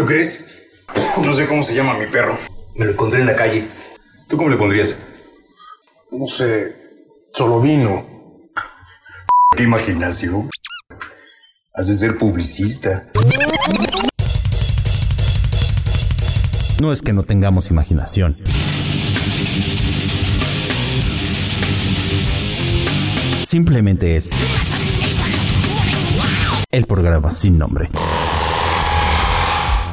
¿Tú crees? No sé cómo se llama mi perro. Me lo encontré en la calle. ¿Tú cómo le pondrías? No sé, solo vino. ¿Qué imaginación? Hace ser publicista. No es que no tengamos imaginación. Simplemente es el programa sin nombre.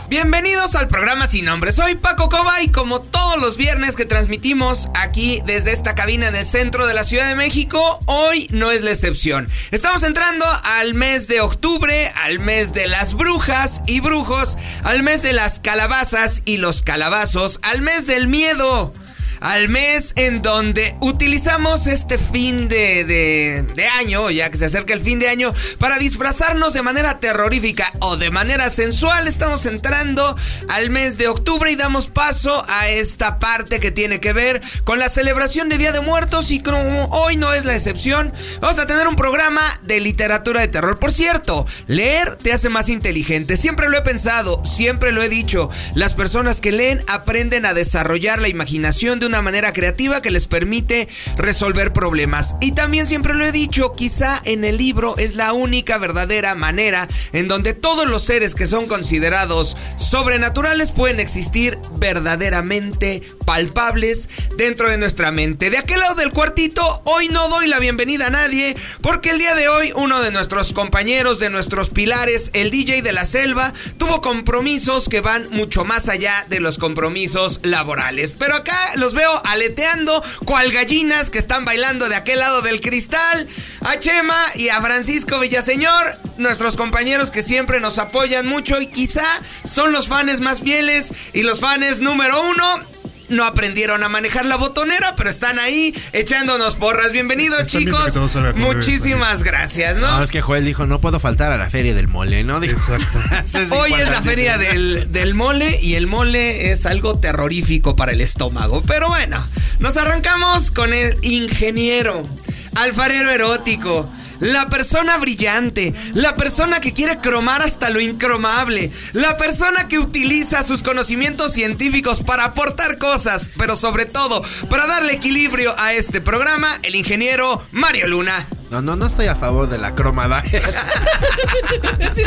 Bienvenidos al programa Sin Nombre. Soy Paco Coba y como todos los viernes que transmitimos aquí desde esta cabina en el centro de la Ciudad de México, hoy no es la excepción. Estamos entrando al mes de octubre, al mes de las brujas y brujos, al mes de las calabazas y los calabazos, al mes del miedo al mes en donde utilizamos este fin de, de, año, ya que se acerca el fin de año, para disfrazarnos de manera terrorífica o de manera sensual. Estamos entrando al mes de octubre y damos paso a esta parte que tiene que ver con la celebración de Día de Muertos y como hoy no es la excepción, vamos a tener un programa de literatura de terror. Por cierto, leer te hace más inteligente. Siempre lo he pensado, siempre lo he dicho. Las personas que leen aprenden a desarrollar la imaginación de una manera creativa que les permite resolver problemas. Y también siempre lo he dicho, quizá en el libro es la única verdadera manera en donde todos los seres que son considerados sobrenaturales pueden existir verdaderamente palpables dentro de nuestra mente. De aquel lado del cuartito, hoy no doy la bienvenida a nadie porque el día de hoy uno de nuestros compañeros, de nuestros pilares, el DJ de la selva, tuvo compromisos que van mucho más allá de los compromisos laborales. Pero acá los veo aleteando cual gallinas que están bailando de aquel lado del cristal. A Chema y a Francisco Villaseñor, nuestros compañeros que siempre nos apoyan mucho y quizá son los fans más fieles y los fans número uno no aprendieron a manejar la botonera, pero están ahí echándonos porras. Bienvenidos, chicos. Muchísimas gracias, ¿no? No, es que Joel dijo, no puedo faltar a la feria del mole, ¿no? Exacto. Hoy es la feria del, del mole y el mole es algo terrorífico para el estómago. Pero bueno, nos arrancamos con el ingeniero, alfarero erótico la persona brillante, la persona que quiere cromar hasta lo incromable, la persona que utiliza sus conocimientos científicos para aportar cosas, pero sobre todo para darle equilibrio a este programa, el ingeniero Mario Luna. No, no, no estoy a favor de la cromada. sí,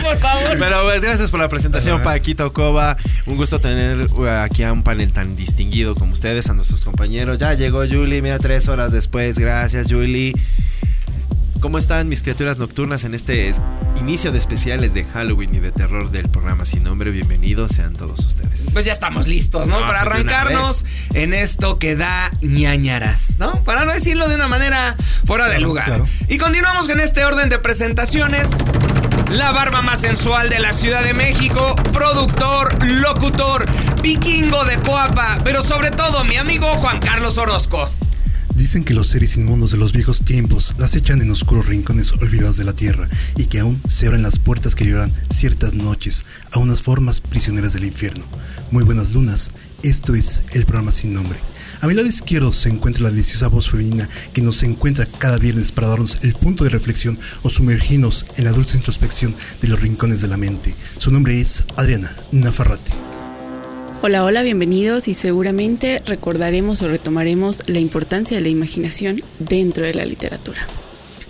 por favor. Pero pues gracias por la presentación, Paquito Coba. Un gusto tener uh, aquí a un panel tan distinguido como ustedes, a nuestros compañeros. Ya llegó Julie, mira, tres horas después. Gracias, Julie. ¿Cómo están mis criaturas nocturnas en este inicio de especiales de Halloween y de terror del programa Sin Nombre? Bienvenidos sean todos ustedes. Pues ya estamos listos, ¿no? No, Para pues arrancarnos en esto que da ñañaras, ¿no? Para no decirlo de una manera fuera de lugar. claro. Y continuamos con este orden de presentaciones. La barba más sensual de la Ciudad de México, productor, locutor, vikingo de Coapa, pero sobre todo mi amigo Juan Carlos Orozco. Dicen que los seres inmundos de los viejos tiempos las echan en oscuros rincones olvidados de la tierra y que aún se abren las puertas que llevarán ciertas noches a unas formas prisioneras del infierno. Muy buenas lunas, esto es el programa sin nombre. A mi lado izquierdo se encuentra la deliciosa voz femenina que nos encuentra cada viernes para darnos el punto de reflexión o sumergirnos en la dulce introspección de los rincones de la mente. Su nombre es Adriana Nafarrate. Hola, hola, bienvenidos y seguramente recordaremos o retomaremos la importancia de la imaginación dentro de la literatura.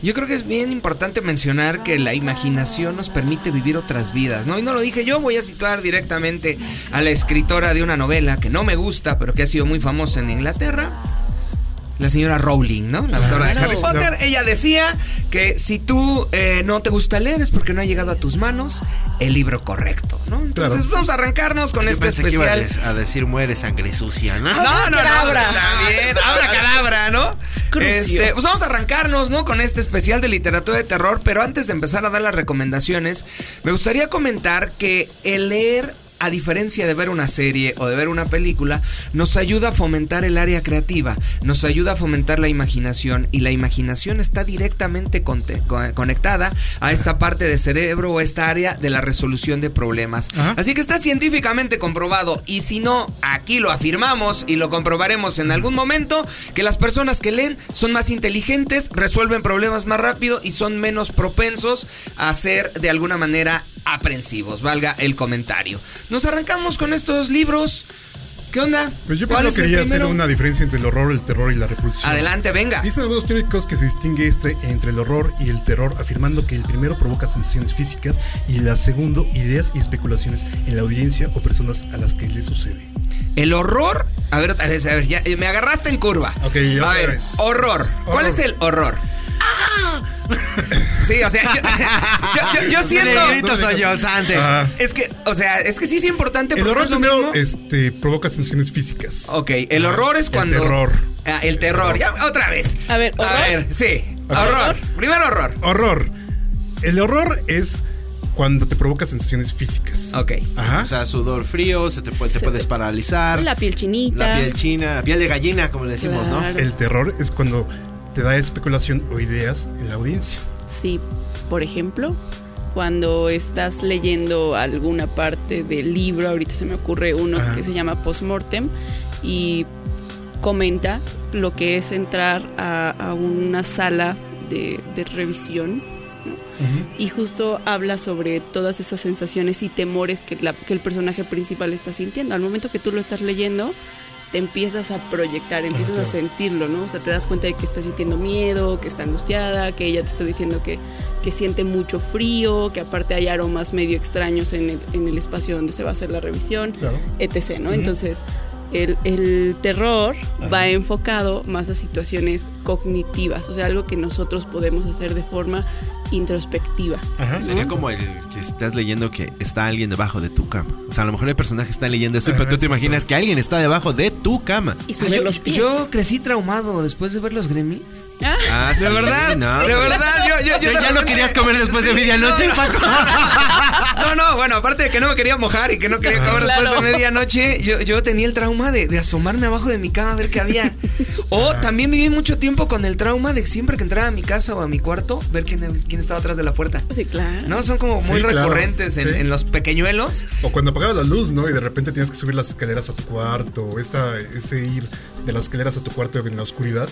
Yo creo que es bien importante mencionar que la imaginación nos permite vivir otras vidas, ¿no? Y no lo dije yo, voy a situar directamente a la escritora de una novela que no me gusta, pero que ha sido muy famosa en Inglaterra. La señora Rowling, ¿no? La autora de. Harry Potter. Ella decía que si tú eh, no te gusta leer es porque no ha llegado a tus manos el libro correcto, ¿no? Entonces Claro. vamos a arrancarnos con Yo este pensé que iba a, especial. des- a decir muere sangre sucia, ¿no? No, no, no, Abracadabra. está bien. Abra cadabra, ¿no? Este, pues vamos a arrancarnos, ¿no? Con este especial de literatura de terror, pero antes de empezar a dar las recomendaciones, me gustaría comentar que el leer a diferencia de ver una serie o de ver una película, nos ayuda a fomentar el área creativa, nos ayuda a fomentar la imaginación y la imaginación está directamente conectada a esta parte del cerebro o esta área de la resolución de problemas. Ajá. Así que está científicamente comprobado y si no, aquí lo afirmamos y lo comprobaremos en algún momento, que las personas que leen son más inteligentes, resuelven problemas más rápido y son menos propensos a ser de alguna manera aprensivos, valga el comentario. Nos arrancamos con estos libros. ¿Qué onda? Pues yo ¿Cuál primero quería hacer una diferencia entre el horror, el terror y la repulsión. Adelante, venga. Dicen algunos teóricos que se distingue este entre el horror y el terror, afirmando que el primero provoca sensaciones físicas y el segundo ideas y especulaciones en la audiencia o personas a las que le sucede. El horror. A ver, a ver, a ver, ya, me agarraste en curva. Ok, A otra ver, vez. horror. ¿Cuál Horror. es el horror? Sí, o sea, yo, yo- yo- yo siento. Negrito sollozante. Ah, Es que, o sea, es que sí es importante. el horror es lo primero mismo. este, provoca sensaciones físicas. Ok, el Ah, horror es cuando. El terror. Ah, el terror. Ya, otra vez. A ver, A ¿horror? ver, sí. Ok. Horror. Primero horror. Horror. El horror es cuando te provoca sensaciones físicas. Ok. Ajá. O sea, sudor frío, se te, puede, te Se puedes te- paralizar. La piel chinita. La piel china, la piel de gallina, como le decimos, Claro. el terror es cuando te da especulación o ideas en la audiencia. Sí, por ejemplo, cuando estás leyendo alguna parte del libro, ahorita se me ocurre uno Ajá. que se llama Postmortem y comenta lo que es entrar a, a una sala de, de revisión y justo habla sobre todas esas sensaciones y temores que, la- que el personaje principal está sintiendo. Al momento que tú lo estás leyendo, te empiezas a proyectar, empiezas a claro. sentirlo, ¿no? O sea, te das cuenta de que está sintiendo miedo, que está angustiada, que ella te está diciendo que, que siente mucho frío, que aparte hay aromas medio extraños en el, en el espacio donde se va a hacer la revisión, Claro. etc., ¿no? Entonces, el, el terror va enfocado más a situaciones cognitivas, o sea, algo que nosotros podemos hacer de forma introspectiva. Ajá. Sería como el que estás leyendo que está alguien debajo de tu cama. O sea, a lo mejor el personaje está leyendo eso, pero tú te imaginas que alguien está debajo de tu cama. Y Ah, subir yo, los pies. yo crecí traumado después de ver los Gremlins. Ah, Ah, De sí, verdad, no, de verdad, yo, yo, yo de ¿Ya no querías comer después de medianoche, no, Paco? No, no, bueno, aparte de que no me quería mojar y que no quería comer después Claro. de medianoche, yo, yo tenía el trauma de, de asomarme abajo de mi cama a ver qué había. O también viví mucho tiempo con el trauma de siempre que entraba a mi casa o a mi cuarto, ver quién, quién estaba atrás de la puerta. sí, claro. ¿No? Son como muy Sí, claro. recurrentes en, Sí. en los pequeñuelos. O cuando apagabas la luz, ¿no? Y de repente tienes que subir las escaleras a tu cuarto. O esta, ese ir de las escaleras a tu cuarto en la oscuridad.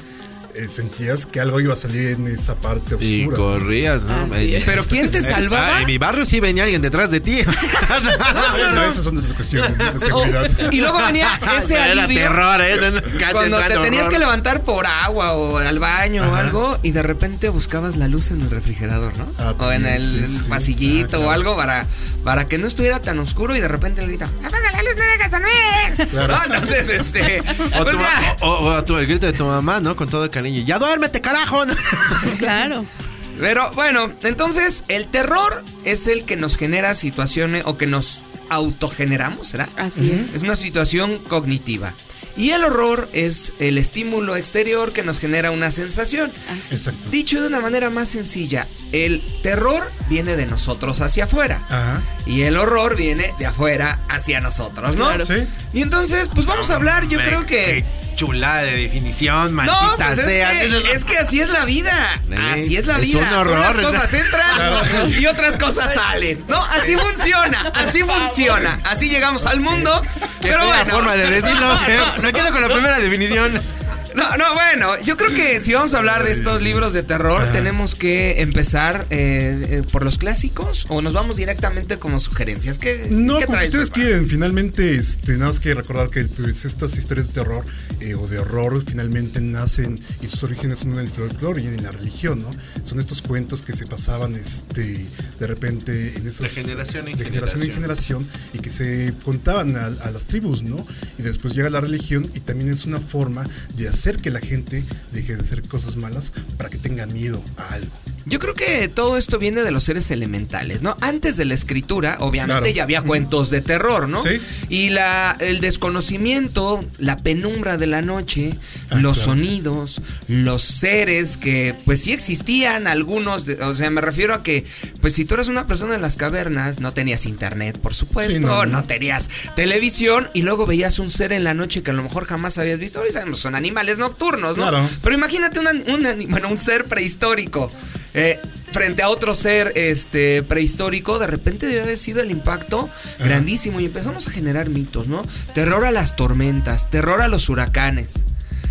Eh, sentías que algo iba a salir en esa parte Y oscura. corrías, ¿no? Es. Pero ¿quién te salvaba? ah, en mi barrio sí venía alguien detrás de ti. Esas son otras cuestiones ¿no? de seguridad. Oh, y luego venía ese Era alivio. terror, ¿eh? Cuando te tenías horror. que levantar por agua o al baño o algo y de repente buscabas la luz en el refrigerador, ¿no? Ah, o en el sí, sí. pasillito Ah, o claro. algo para, para que no estuviera tan oscuro y de repente le grita, apaga la luz, no dejas dormir. Claro. No, entonces, este, O, pues tu ya. ma- o- o a tu- el grito de tu mamá, ¿no? Con todo el cariño. ¡Ya duérmete, carajo! Claro. Pero bueno, entonces el terror es el que nos genera situaciones o que nos autogeneramos, ¿será? Así es. Es una situación cognitiva. Y el horror es el estímulo exterior que nos genera una sensación. Exacto. Dicho de una manera más sencilla, el terror viene de nosotros hacia afuera. Ajá. Y el horror viene de afuera hacia nosotros, ¿no? Claro. Sí. Y entonces, pues vamos a hablar, yo creo que... chulada de definición, No, maldita pues es sea. que, es que así es la vida. Eh, Así es la es vida. un horror. Unas cosas entran y otras cosas salen. No, así funciona. Así funciona. Así llegamos al mundo. Pero bueno. forma de decirlo. No, Me quedo con la primera definición. No, no, bueno, yo creo que si vamos a hablar de estos libros de terror, tenemos que empezar eh, eh, por los clásicos o nos vamos directamente como sugerencias. ¿Qué, No, ¿qué como traes, ustedes papá? quieren, finalmente, este, nada más que recordar que pues, estas historias de terror eh, o de horror finalmente nacen y sus orígenes son en el folclore y en la religión, ¿no? Son estos cuentos que se pasaban este, de repente en esas, De generación en de generación en generación y que se contaban a, a las tribus, ¿no? Y después llega la religión y también es una forma de hacer que la gente deje de hacer cosas malas para que tenga miedo a algo. Yo creo que todo esto viene de los seres elementales, ¿no? Antes de la escritura, obviamente Claro. ya había cuentos de terror, ¿no? Sí. Y la, el desconocimiento, la penumbra de la noche, Ah, los claro. sonidos, los seres que pues sí existían, algunos, de- o sea, me refiero a que pues si tú eres una persona en las cavernas, no tenías internet, por supuesto, Sí, no, no, no. tenías televisión y luego veías un ser en la noche que a lo mejor jamás habías visto. Ahora sabemos, son animales nocturnos, ¿no? Claro. Pero imagínate una- bueno, un ser prehistórico eh, frente a otro ser este, prehistórico. De repente debe haber sido el impacto grandísimo y empezamos a generar mitos, ¿no? Terror a las tormentas, terror a los huracanes.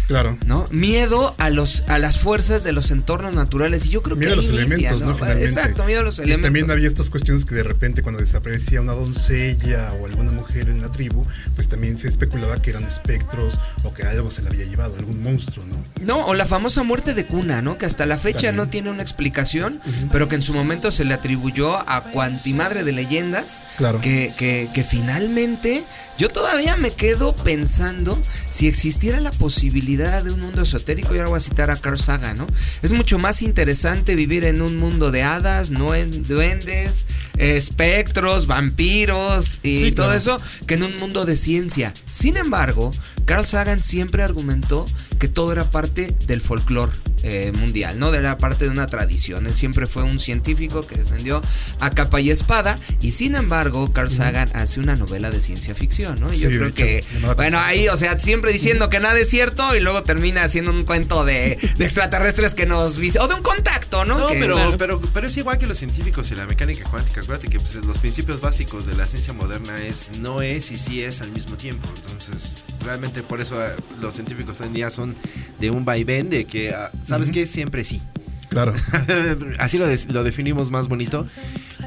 Claro. ¿no? Miedo a los a las fuerzas de los entornos naturales. Y yo creo Miedo que a los inicia, elementos, ¿no? Finalmente. Exacto, miedo a los Y elementos. también había estas cuestiones que de repente cuando desaparecía una doncella o alguna mujer en la tribu, pues también se especulaba que eran espectros o que algo se la había llevado, algún monstruo, ¿no? No, o la famosa muerte de cuna, ¿no? Que hasta la fecha También. no tiene una explicación, pero que en su momento se le atribuyó a cuantimadre de leyendas. Claro. Que, que, que finalmente yo todavía me quedo pensando si existiera la posibilidad de un mundo esotérico, y ahora voy a citar a Carl Sagan, ¿no? Es mucho más interesante vivir en un mundo de hadas, nuen- duendes, espectros, vampiros y Sí, todo claro. eso que en un mundo de ciencia. Sin embargo, Carl Sagan siempre argumentó que todo era parte del folclore eh, mundial, no era parte de una tradición. Él siempre fue un científico que defendió a capa y espada y sin embargo Carl Sagan hace una novela de ciencia ficción, ¿no? Y yo Sí, de creo que, bueno, ahí, o sea, siempre diciendo que nada es cierto y luego termina haciendo un cuento de, de extraterrestres que nos vis- o de un contacto, ¿no? No, Que- pero, Claro. pero, pero es igual que los científicos y la mecánica cuántica. Acuérdate que pues, los principios básicos de la ciencia moderna es no es y sí es al mismo tiempo. Entonces, realmente por eso eh, los científicos hoy en día son de un vaivén de que, ah, ¿sabes qué? Siempre sí. Claro. Así lo, des- lo definimos más bonito.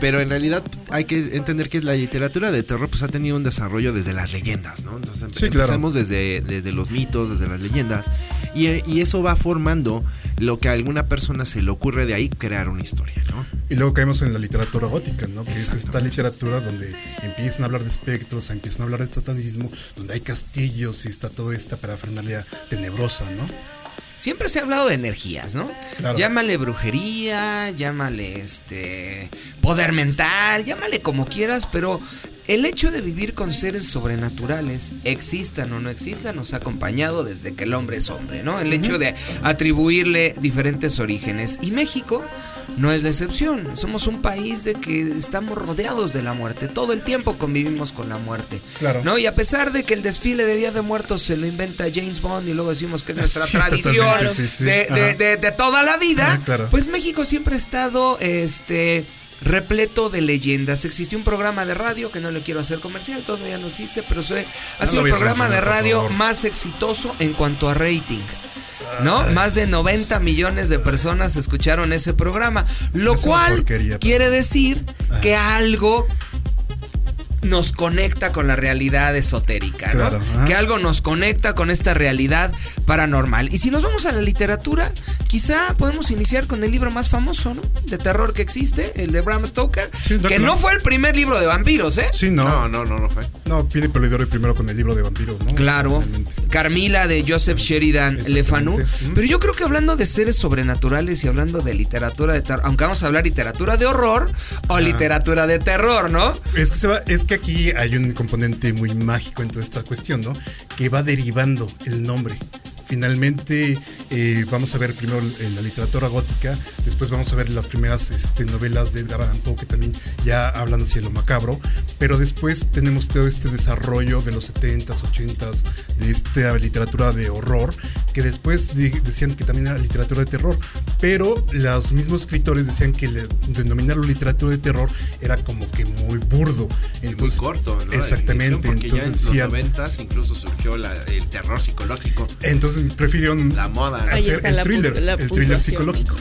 Pero en realidad hay que entender que la literatura de terror pues ha tenido un desarrollo desde las leyendas, ¿no? Entonces Sí, claro. empezamos desde, desde los mitos, desde las leyendas. Y, y eso va formando lo que a alguna persona se le ocurre de ahí crear una historia, ¿no? Y luego caemos en la literatura gótica, ¿no? Que es esta literatura donde empiezan a hablar de espectros, empiezan a hablar de satanismo, donde hay castillos y está toda esta parafernalia tenebrosa, ¿no? Siempre se ha hablado de energías, ¿no? Claro. Llámale brujería, llámale este poder mental, llámale como quieras, pero el hecho de vivir con seres sobrenaturales, existan o no existan, nos ha acompañado desde que el hombre es hombre, ¿no? El hecho de atribuirle diferentes orígenes. Y México no es la excepción. Somos un país de que estamos rodeados de la muerte. Todo el tiempo convivimos con la muerte. Claro. ¿no? Y a pesar de que el desfile de Día de Muertos se lo inventa James Bond y luego decimos que es nuestra Sí, tradición totalmente, sí, sí. de, de- de- de toda la vida, Ah, claro. pues México siempre ha estado este repleto de leyendas. Existió un programa de radio que no le quiero hacer comercial, todavía no existe, pero se- ha sido el programa de radio más exitoso en cuanto a rating. ¿No? Más de 90 millones de personas escucharon ese programa. Lo cual quiere decir Ajá. que algo nos conecta con la realidad esotérica, ¿no? Claro. Que algo nos conecta con esta realidad paranormal. Y si nos vamos a la literatura, quizá podemos iniciar con el libro más famoso, ¿no? De terror que existe, el de Bram Stoker, Sí, que Drácula. no fue el primer libro de vampiros, ¿eh? Sí, no. No, no, no, no fue. No, Pini primero con el libro de vampiro, ¿no? Claro, Finalmente. Carmila de Joseph Sheridan. Lefanu. Pero yo creo que hablando de seres sobrenaturales y hablando de literatura de terror, aunque vamos a hablar literatura de horror o literatura de terror, ¿no? Es que, se va, es que aquí hay un componente muy mágico en toda esta cuestión, ¿no? Que va derivando el nombre. Finalmente eh, vamos a ver primero eh, la literatura gótica, después vamos a ver las primeras este, novelas de Edgar Allan Poe que también ya hablan hacia lo macabro, pero después tenemos todo este desarrollo de los 70s, 80s, de esta literatura de horror, que después de- decían que también era literatura de terror, pero los mismos escritores decían que le- denominarlo literatura de terror era como que muy burdo. muy Entonces, corto, ¿no? Exactamente. Porque Entonces, ya en los noventas incluso surgió la- el terror psicológico, entonces prefirieron la moda. Hacer el la thriller, la el thriller psicológico.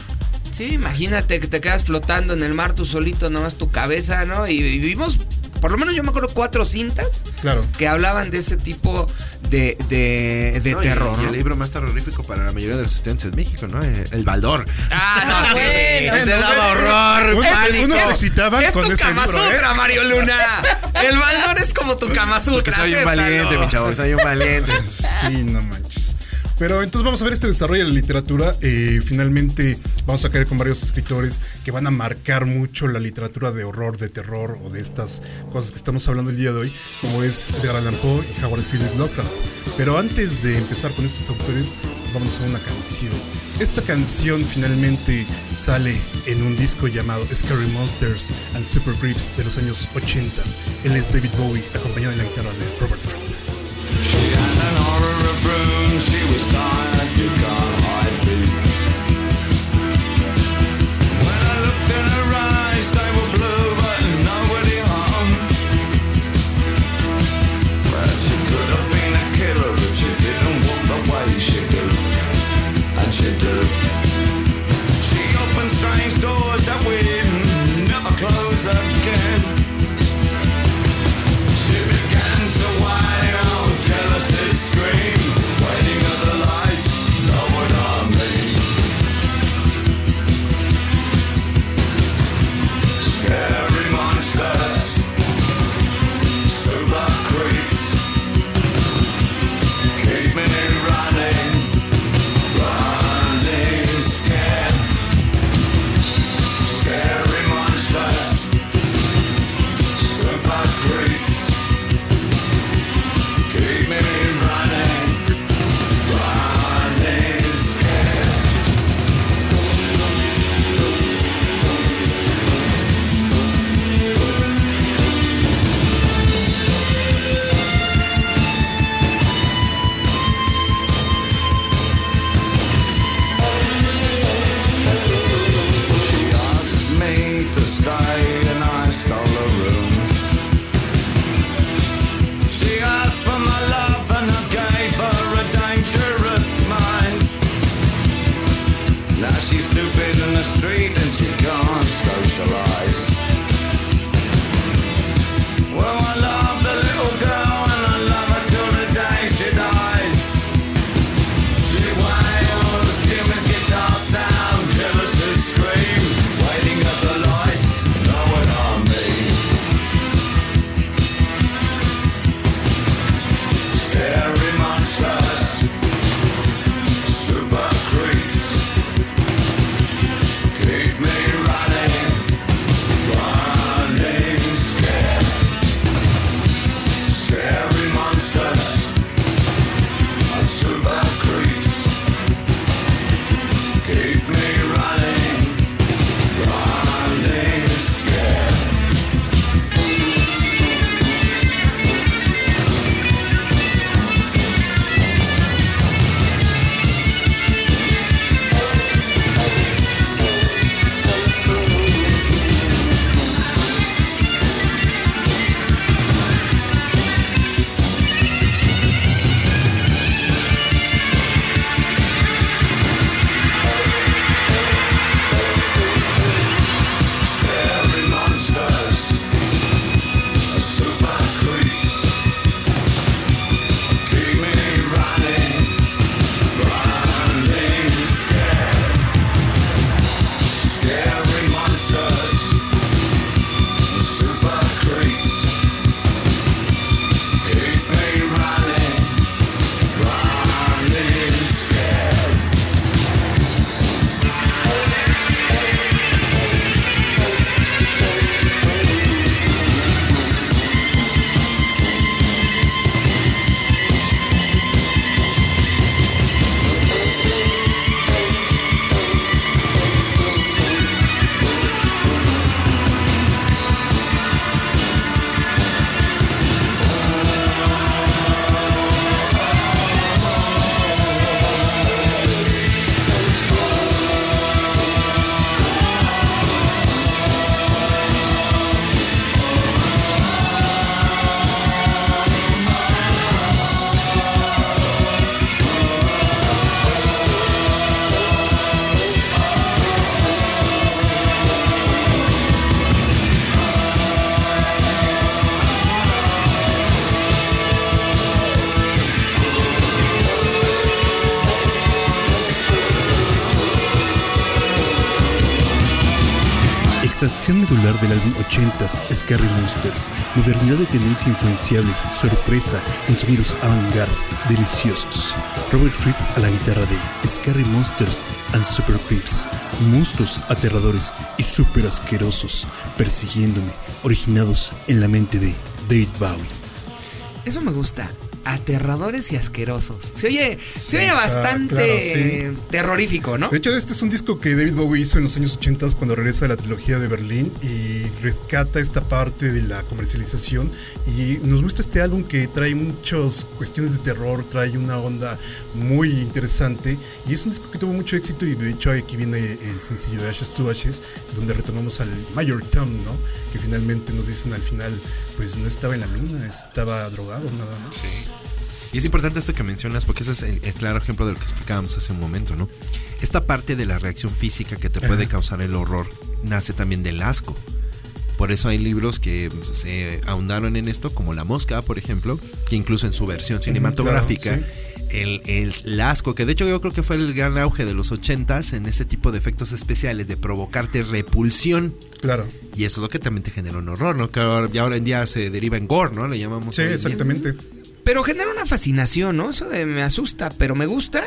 Sí, imagínate que te quedas flotando en el mar tú solito, nomás tu cabeza, ¿no? Y vivimos, por lo menos yo me acuerdo cuatro cintas Claro. que hablaban de ese tipo de, de, de No, y- terror, y, ¿no? el libro más terrorífico para la mayoría de los estudiantes en México, ¿no? Eh, El Baldor. Ah, no, sí. bueno. Ese Bueno, daba horror. Pánico. unos se excitaban es con tu ese Kama libro, ¿eh? Mario Luna. El baldón es como tu Kama Porque Sutra. soy un valiente, mi chavo, soy un valiente. Sí, no manches. Pero entonces vamos a ver este desarrollo de la literatura. Eh, finalmente vamos a caer con varios escritores que van a marcar mucho la literatura de horror, de terror o de estas cosas que estamos hablando el día de hoy, como es Edgar Allan Poe y Howard Philip Lovecraft. Pero antes de empezar con estos autores, vamos a una canción. Esta canción finalmente sale en un disco llamado Scary Monsters and Super Creeps de los años 80. Él es David Bowie, acompañado en la guitarra de Robert Fripp. she was tired to come. Scary Monsters, modernidad de tendencia influenciable, sorpresa en sonidos avant-garde, deliciosos. Robert Fripp a la guitarra de Scary Monsters and Super Creeps, monstruos aterradores y super asquerosos, persiguiéndome, originados en la mente de David Bowie. Eso me gusta. Aterradores y asquerosos. Se oye, se oye bastante claro, sí. terrorífico, ¿no? De hecho, este es un disco que David Bowie hizo en los años 80 cuando regresa a la trilogía de Berlín y rescata esta parte de la comercialización y nos muestra este álbum que trae muchas cuestiones de terror, trae una onda muy interesante y es un disco que tuvo mucho éxito y de hecho aquí viene el sencillo de Ashes to Ashes donde retomamos al Mayor Tom, ¿no? Que finalmente nos dicen al final, pues no estaba en la luna, estaba drogado nada más. Y es importante esto que mencionas porque ese es el, el claro ejemplo de lo que explicábamos hace un momento, ¿no? Esta parte de la reacción física que te puede causar el horror nace también del asco. Por eso hay libros que se ahondaron en esto, como La Mosca, por ejemplo, que incluso en su versión cinematográfica, claro, el, el, el asco, que de hecho yo creo que fue el gran auge de los ochentas en este tipo de efectos especiales, de provocarte repulsión. Claro. Y eso es lo que también te genera un horror, ¿no? Que ahora, ya ahora en día se deriva en gore, ¿no? Le llamamos. Sí, en día. Pero genera una fascinación, ¿no? Eso de me asusta, pero me gusta.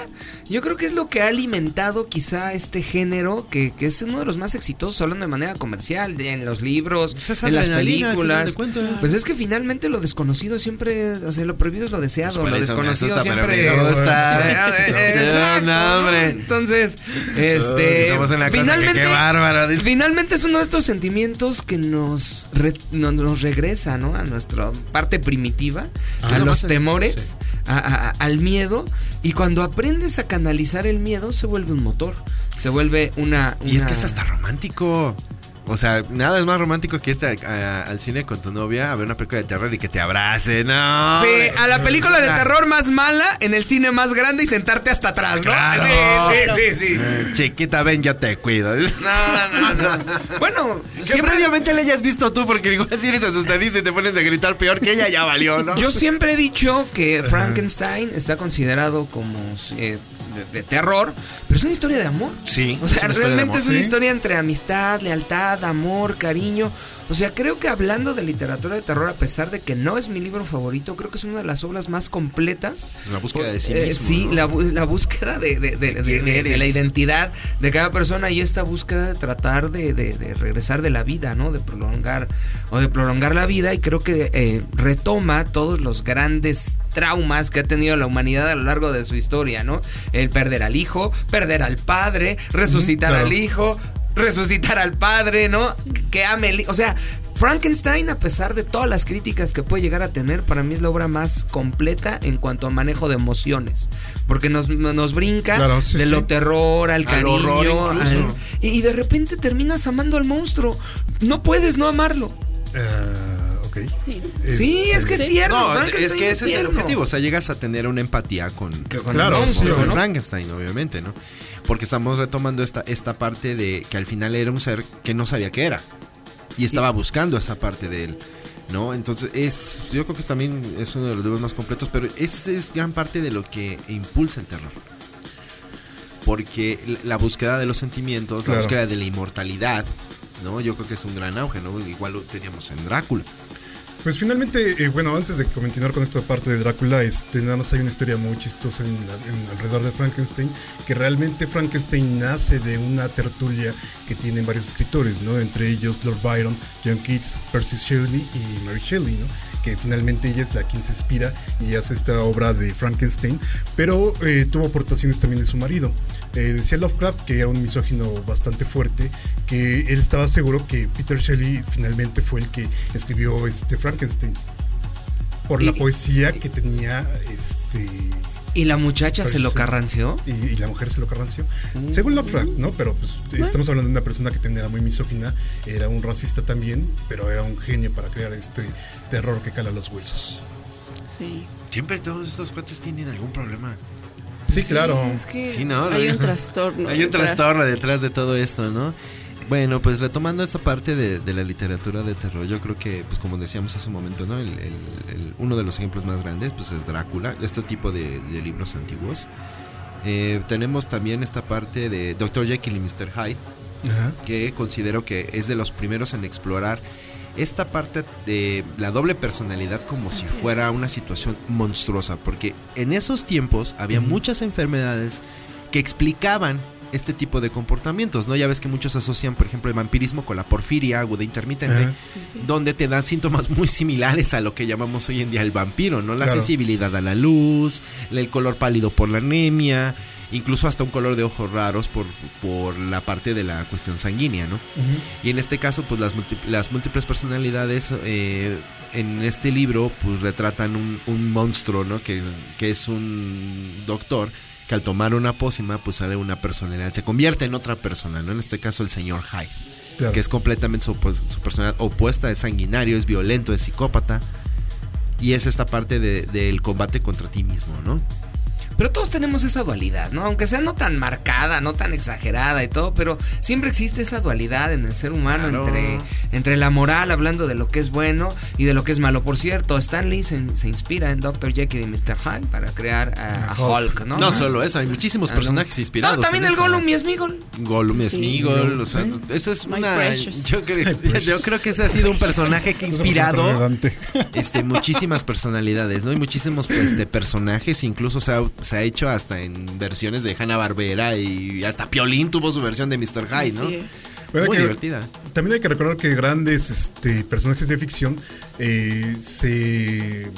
Yo creo que es lo que ha alimentado quizá este género, que, que es uno de los más exitosos, hablando de manera comercial, de- en los libros, Pues es en las películas. Pues es que finalmente lo desconocido siempre, o sea, lo prohibido es lo deseado, Pues lo desconocido siempre... me gusta. No, exacto, no, hombre. Entonces, este... Uy, en la clase que qué bárbaro. Finalmente es uno de estos sentimientos que nos, re- nos, nos regresa, ¿no? A nuestra parte primitiva, a no, los temores, a- a- a- al miedo. Y cuando aprendes a canalizar el miedo, se vuelve un motor. Se vuelve una. Y es una- que es hasta romántico. O sea, nada es más romántico que irte a- a- al cine con tu novia a ver una película de terror y que te abrace, no. Sí, a la película de terror más mala en el cine más grande y sentarte hasta atrás, ¿no? Claro. Sí, sí, sí, sí. eh, Chiquita, ven, yo te cuido. No, no, no. Bueno, Que siempre, previamente le hayas visto tú, porque igual si eres asustadiza y te pones a gritar peor que ella, ya valió, ¿no? yo siempre he dicho que Frankenstein está considerado como eh, de, de terror, pero es una historia de amor. Sí, O sea, realmente es una sí. historia entre amistad, lealtad, amor, cariño. O sea, creo que hablando de literatura de terror, a pesar de que no es mi libro favorito, creo que es una de las obras más completas. La búsqueda de sí Eh, sí, ¿no? la, la búsqueda de, de- la identidad de cada persona y esta búsqueda de tratar de, regresar de la vida, ¿no? De prolongar o de prolongar la vida y creo que eh, retoma todos los grandes traumas que ha tenido la humanidad a lo largo de su historia, ¿no? El perder al hijo, perder al padre, resucitar claro. al hijo, resucitar al padre, ¿no? Que ame el O sea, Frankenstein, a pesar de todas las críticas que puede llegar a tener, para mí es la obra más completa en cuanto a manejo de emociones. Porque nos, nos brinca Claro, sí, de lo terror al Al cariño. horror incluso. al- y, y de repente terminas amando al monstruo. No puedes no amarlo. Ah, ok. Sí. sí, es que es tierno. No, Frankenstein es que ese es el objetivo. O sea, llegas a tener una empatía con, con Claro, el monstruo sí, de ¿no? Frankenstein, obviamente, ¿no? Porque estamos retomando esta, esta parte de que al final era un ser que no sabía qué era. Y estaba buscando esa parte de él. ¿No? Entonces es. Yo creo que también es uno de los libros más completos. Pero es, es gran parte de lo que impulsa el terror. Porque la búsqueda de los sentimientos, la búsqueda de la inmortalidad, ¿no? Yo creo que es un gran auge, ¿no? Igual lo teníamos en Drácula. Pues finalmente, eh, bueno, antes de continuar con esta parte de Drácula, este, nada más hay una historia muy chistosa en, alrededor de Frankenstein, que realmente Frankenstein nace de una tertulia que tienen varios escritores, ¿no? Entre ellos Lord Byron, John Keats, Percy Shelley y Mary Shelley, ¿no? Que finalmente ella es la quien se inspira y hace esta obra de Frankenstein, pero eh, tuvo aportaciones también de su marido. Eh, decía Lovecraft que era un misógino bastante fuerte, que él estaba seguro que Peter Shelley finalmente fue el que escribió este Frankenstein. Por la poesía que tenía este ¿Y la muchacha se lo carranció? y, y la mujer se lo carranció. Según Lovecraft, ¿no? Pero pues estamos hablando de una persona que también era muy misógina, era un racista también, pero era un genio para crear este terror que cala los huesos. Sí. Siempre todos estos cuates tienen algún problema. Sí, claro. Es que Sí, ¿no? Hay un trastorno. Hay un detrás. trastorno detrás de todo esto, ¿no? Bueno, pues retomando esta parte de, de la literatura de terror, yo creo que, pues como decíamos hace un momento, ¿no? El, el- el- uno de los ejemplos más grandes, pues es Drácula, este tipo de, de libros antiguos. Eh, tenemos también esta parte de Dr. Jekyll y Mr. Hyde, Ajá. que considero que es de los primeros en explorar esta parte de la doble personalidad como si fuera una situación monstruosa, porque en esos tiempos había muchas enfermedades que explicaban este tipo de comportamientos, ¿no? Ya ves que muchos asocian, por ejemplo, el vampirismo con la porfiria aguda intermitente, Ajá. donde te dan síntomas muy similares a lo que llamamos hoy en día el vampiro, ¿no? La Claro. sensibilidad a la luz, el color pálido por la anemia, incluso hasta un color de ojos raros por, por la parte de la cuestión sanguínea, ¿no? Y en este caso, pues las, las múltiples personalidades eh, en este libro, pues retratan un, un monstruo, ¿no? Que, que es un doctor que al tomar una pócima, pues sale una personalidad, se convierte en otra persona, ¿no? En este caso, el señor Hyde, Claro. que es completamente su, pues, su personalidad opuesta, es sanguinario, es violento, es psicópata. Y es esta parte de- del combate contra ti mismo, ¿no? Pero todos tenemos esa dualidad, ¿no? Aunque sea no tan marcada, no tan exagerada y todo, pero siempre existe esa dualidad en el ser humano Claro. entre, entre la moral, hablando de lo que es bueno y de lo que es malo. Por cierto, Stan Lee se, se inspira en Dr. Jekyll y Mr. Hyde para crear a, a Hulk, ¿no? No, solo eso, hay muchísimos Ah, personajes no. inspirados. No, también el esta- Gollum y Smeagol. Gollum y Sí. Smeagol, o sea, eso es My una precious. yo creo, precious. yo creo que ese ha sido un personaje que ha inspirado Adelante. este muchísimas personalidades, ¿no? Y muchísimos pues de personajes, incluso se ha, se ha hecho hasta en versiones de Hanna Barbera y hasta Piolín tuvo su versión de Mr. Hyde, ¿no? Muy que- divertida. También hay que recordar que grandes este, personajes de ficción eh, se.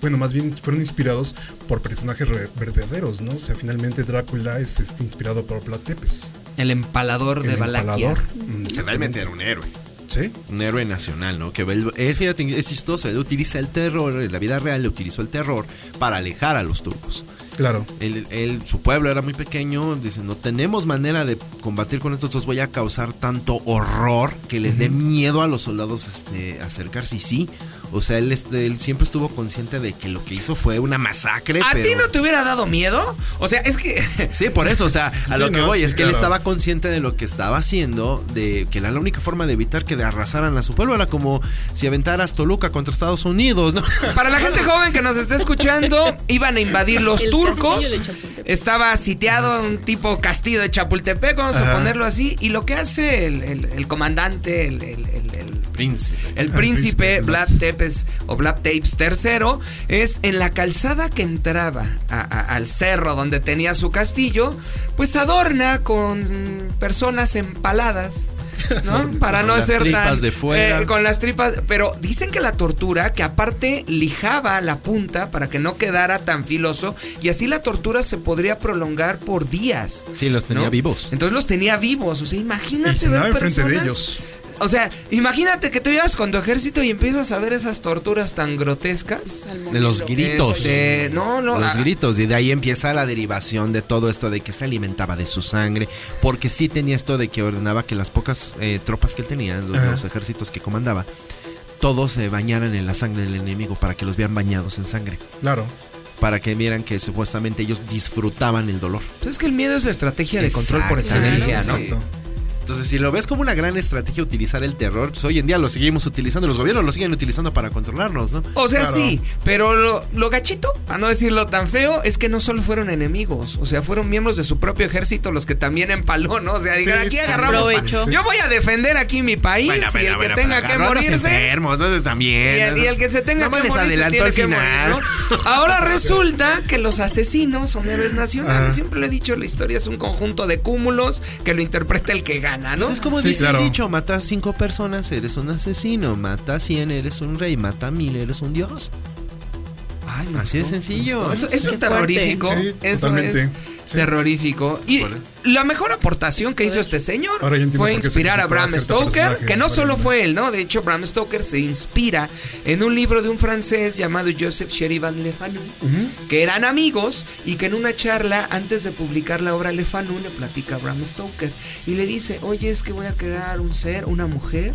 Bueno, más bien fueron inspirados por personajes verdaderos, ¿no? O sea, finalmente Drácula es este, inspirado por Vlad Tepes. El empalador de El Valaquia. empalador. Que Mm, realmente exactamente. era un héroe. Sí. Un héroe nacional, ¿no? Que él, él, fíjate, es chistoso, él utiliza el terror, en la vida real le utilizó el terror para alejar a los turcos. Claro. Él, él- su pueblo era muy pequeño. Dice, no tenemos manera de combatir con estos dos. Voy a causar tanto horror que les dé miedo a los soldados este, acercarse. Y sí, o sea, él, este, él siempre estuvo consciente de que lo que hizo fue una masacre. ¿A pero... ti no te hubiera dado miedo? O sea, es que. Sí, por eso, o sea, a Sí, lo que no, voy sí, es que él estaba consciente de lo que estaba haciendo, de que era la única forma de evitar que arrasaran a su pueblo. Era como si aventaras Toluca contra Estados Unidos, ¿no? Para la gente joven que nos está escuchando, iban a invadir los El turcos. castillo de Chapultepec. Estaba sitiado un tipo castillo de Chapultepec, vamos a ponerlo así. Y lo que hace el, el- el comandante, el, el- el- el- Príncipe. el príncipe príncipe Vlad Tepes o Vlad Tapes III es en la calzada que entraba a- a- al cerro donde tenía su castillo, pues adorna con personas empaladas. ¿no? Para Con no las ser tripas tan de fuera. eh, con las tripas, pero dicen que la tortura, que aparte lijaba la punta para que no quedara tan filoso y así la tortura se podría prolongar por días. Sí, los tenía ¿no? vivos. Entonces los tenía vivos, o sea, imagínate Y cenaba ver enfrente de personas- ellos. O sea, imagínate que tú llegas con tu ejército y empiezas a ver esas torturas tan grotescas. De los gritos. Este, no, no. Los ah, gritos, y de ahí empieza la derivación de todo esto de que se alimentaba de su sangre, porque sí tenía esto de que ordenaba que las pocas eh, tropas que él tenía, los, ejércitos que comandaba, todos se bañaran en la sangre del enemigo para que los vean bañados en sangre, Claro. para que vieran que supuestamente ellos disfrutaban el dolor. pues es que el miedo es la estrategia de control por excelencia, ¿no? Exacto. Entonces, si lo ves como una gran estrategia utilizar el terror, pues hoy en día lo seguimos utilizando, los gobiernos lo siguen utilizando para controlarnos, ¿no? O sea, Claro. sí, pero lo, lo gachito, a no decirlo tan feo, es que no solo fueron enemigos, o sea, fueron miembros de su propio ejército los que también empaló, ¿no? O sea, dijeron, aquí sí. agarramos. Provecho. Yo voy a defender aquí mi país y el que tenga que morirse. enfermos, ¿no? También. Y el, y el que se tenga Nomás que morir adelantó tiene al que final. morir, ¿no? Ahora resulta que los asesinos son héroes nacionales. Siempre lo he dicho, la historia es un conjunto de cúmulos que lo interpreta el que gana, ¿no? Pues es como Sí, dice claro. el dicho, mata a cinco personas, eres un asesino, mata a cien, eres un rey, mata a mil, eres un dios. Ay, Así de sencillo. Eso, es terrorífico. Sí, eso totalmente. es terrorífico. Y. la mejor aportación que hizo este señor fue inspirar a Bram Stoker, que no solo fue él, ¿no? De hecho, Bram Stoker se inspira en un libro de un francés llamado Joseph Sheridan Le Fanu, que eran amigos y que en una charla antes de publicar la obra Le Fanu le platica a Bram Stoker y le dice, oye, es que voy a crear un ser, una mujer,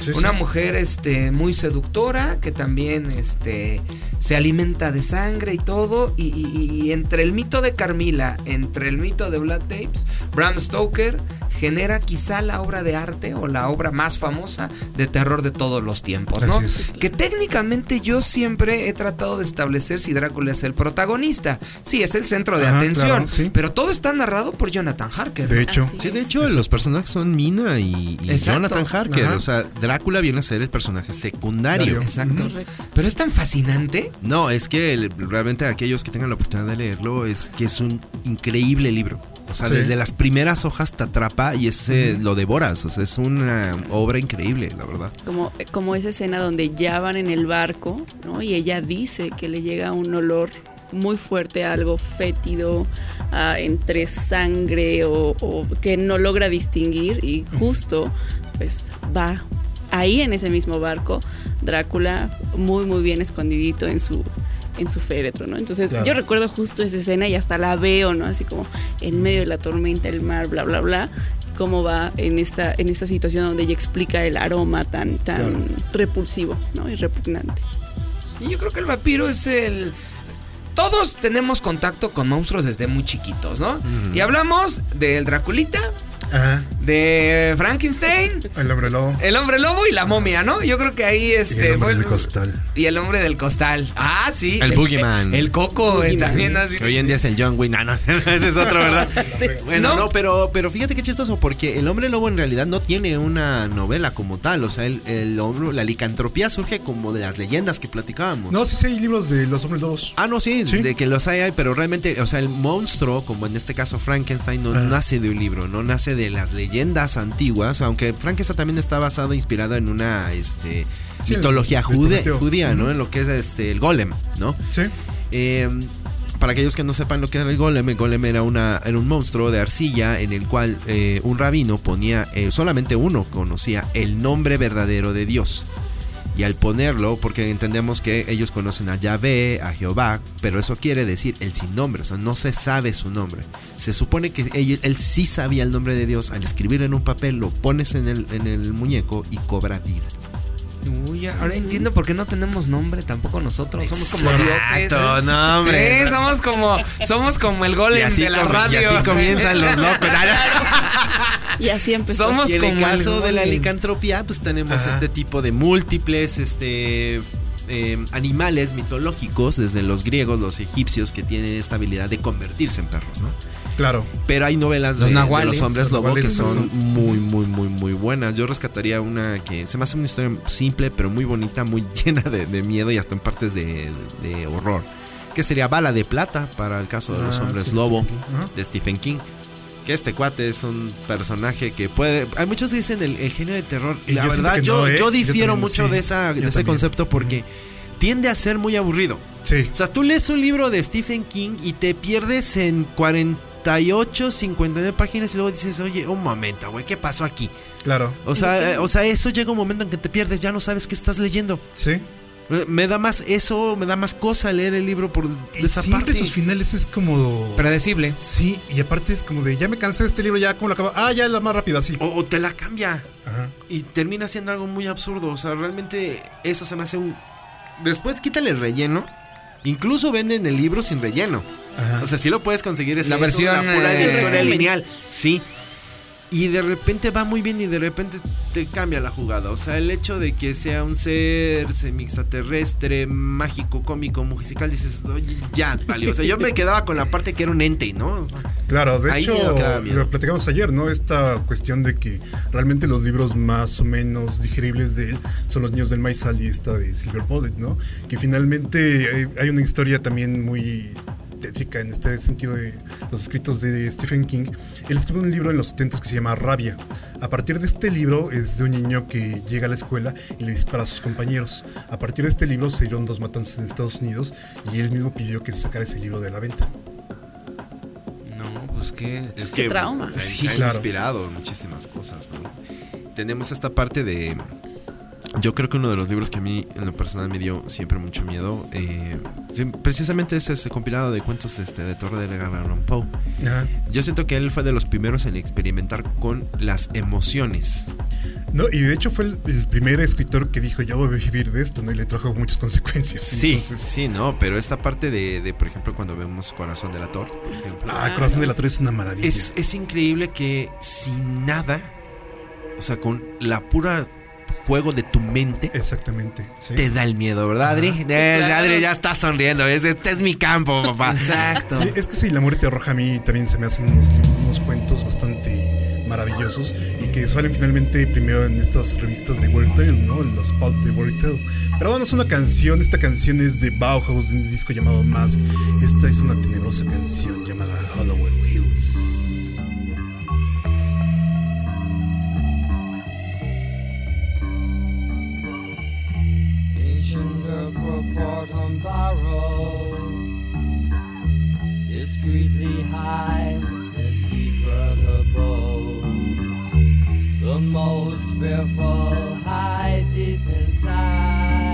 sí, una sí. mujer este muy seductora que también este se alimenta de sangre y todo y, y- y entre el mito de Carmila entre el mito de Blood Tapes Bram Stoker genera quizá la obra de arte o la obra más famosa de terror de todos los tiempos ¿no? Así es. que técnicamente yo siempre he tratado de establecer si Drácula es el protagonista sí es el centro de Ajá, atención claro, sí. pero todo está narrado por Jonathan Harker De hecho. Así Sí, de es. hecho, los personajes son Mina y. Jonathan Harker. Ajá. O sea, Drácula viene a ser el personaje secundario. Dario. exacto Correcto. pero es tan fascinante No, es que el- realmente aquellos que tengan la oportunidad de leerlo es que es un increíble libro. O sea, Sí. desde las primeras hojas te atrapa y ese lo devoras. O sea, es una obra increíble, la verdad. Como, como esa escena donde ya van en el barco, ¿no? Y ella dice que le llega un olor muy fuerte, algo fétido, entre sangre o, o que no logra distinguir y justo pues va ahí en ese mismo barco Drácula muy muy bien escondidito en su en su féretro, ¿no? Entonces Claro. yo recuerdo justo esa escena y hasta la veo, ¿no? Así como en medio de la tormenta, el mar, bla, bla, bla, cómo va en esta, en esta situación donde ella explica el aroma tan, tan Claro. repulsivo, ¿no? Y repugnante. Y yo creo que el vampiro es el. Todos tenemos contacto con monstruos desde muy chiquitos, ¿no? Y hablamos del Draculita, Ajá. de Frankenstein, El hombre lobo. el hombre lobo y la momia, ¿no? Yo creo que ahí Y este. el hombre fue del costal. Y el hombre del costal. Ah, sí. El Boogeyman. El, coco eh, Boogeyman. también. así. Hoy en día es el John Wick. No, no, ese es otro, ¿verdad? Bueno, ¿No? no, pero, pero fíjate qué chistoso, porque el hombre lobo en realidad no tiene una novela como tal. O sea, el, el hombre, la licantropía surge como de las leyendas que platicábamos. No, sí, sí, hay libros de los hombres lobos. Ah, no, sí, Sí. de que los hay, hay, pero realmente, o sea, el monstruo, como en este caso Frankenstein, no Ah. nace de un libro, no nace de las leyendas antiguas, aunque Frankenstein también está basado, inspirado en una este, Sí, mitología jude- judía, ¿no? En lo que es este, el golem, ¿no? Sí. Eh, para aquellos que no sepan lo que era el golem, el golem era, una, era un monstruo de arcilla en el cual eh, un rabino ponía, eh, solamente uno conocía el nombre verdadero de Dios. Y al ponerlo, porque entendemos que ellos conocen a Yahvé, a Jehová, pero eso quiere decir el sin nombre, o sea, no se sabe su nombre. Se supone que él, él sí sabía el nombre de Dios, al escribir en un papel lo pones en el, en el muñeco y cobra vida. Uy, ahora entiendo por qué no tenemos nombre tampoco nosotros. Somos como dioses. Exacto, no, hombre. Sí, somos como, somos como el golem de la com- y radio. así comienzan los locos. Y así empezó. Somos Y en como el caso de la licantropía, pues tenemos Ajá. este tipo de múltiples este, eh, animales mitológicos, desde los griegos, los egipcios, que tienen esta habilidad de convertirse en perros, ¿no? Claro. Pero hay novelas de, Los de nahuales. los hombres Los lobo que son muy, muy, muy, muy buenas. Yo rescataría una que se me hace una historia simple, pero muy bonita, muy llena de, de miedo y hasta en partes de, de horror. Que sería Bala de Plata para el caso de los Ah, hombres sí, lobo Stephen King. Ajá. de Stephen King. Que este cuate es un personaje que puede. Hay muchos dicen el, el genio de terror. Y La yo verdad, que yo, no, ¿eh? yo Yo difiero también, mucho sí. de, esa, de ese también. concepto porque tiende a ser muy aburrido. Sí. O sea, tú lees un libro de Stephen King y te pierdes en 48, 59 páginas y luego dices, oye, un momento, güey, ¿qué pasó aquí? Claro. O sea, eh, o sea, eso llega un momento en que te pierdes, ya no sabes qué estás leyendo. Sí. Eh, Me da más eso, me da más cosa leer el libro por Y esa siempre parte. sus finales es como. Predecible. Sí, y aparte es como de ya me cansé de este libro, ya como lo acabo. Ah, ya es la más rápida, sí. O, o te la cambia Ajá. y termina siendo algo muy absurdo. O sea, realmente eso se me hace un. Después quítale el relleno. Incluso venden el libro sin relleno. Ajá. O sea, sí lo puedes conseguir. Es La versión, una pura eh, historia lineal. Sí. Y de repente va muy bien y de repente te cambia la jugada. O sea, el hecho de que sea un ser semi extraterrestre, mágico, cómico, musical, dices, oye, ya, vale. O sea, yo me quedaba con la parte que era un ente, ¿no? Claro, de Ahí hecho, lo platicamos ayer, ¿no? Esta cuestión de que realmente los libros más o menos digeribles de él son Los Niños del Maizal y esta de Silver Bullet, ¿no? Que finalmente hay, hay una historia también muy tétrica en este sentido de los escritos de Stephen King. Él escribe un libro en los 70 que se llama Rabia. A partir de este libro es de un niño que llega a la escuela y le dispara a sus compañeros. A partir de este libro se dieron dos matanzas en Estados Unidos y él mismo pidió que se sacara ese libro de la venta. No, pues qué. Es Qué trauma. Se, Sí, se han claro. inspirado en muchísimas cosas, ¿no? Tenemos esta parte de. Yo creo que uno de los libros que a mí, en lo personal, me dio siempre mucho miedo. eh, precisamente es este compilado de cuentos este, de Torre de Edgar Allan Poe. Ajá. Yo siento que él fue de los primeros en experimentar con las emociones. No, y de hecho fue el, el primer escritor que dijo, yo voy a vivir de esto, ¿no? Y le trajo muchas consecuencias. Sí, Entonces, sí, no, pero esta parte de, de, por ejemplo, cuando vemos Corazón de la Torre, por ejemplo. Ah, Corazón de la Torre es una maravilla. Es, es increíble que sin nada, o sea, con la pura juego de tu mente, Exactamente. sí. te da el miedo, ¿verdad, Adri? Eh, Adri ya está sonriendo. es- Este es mi campo, papá. Exacto. Sí, es que sí, La muerte roja a mí también se me hacen unos, unos cuentos bastante maravillosos y que salen finalmente primero en estas revistas de Weird Tale, ¿no? Los pulp de Weird Tale. Pero bueno, es una canción, esta canción es de Bauhaus, de un disco llamado Mask. Esta es una tenebrosa canción llamada Hollowell Hills. Earthwork on barrow Discreetly high the secret abodes The most fearful hide deep inside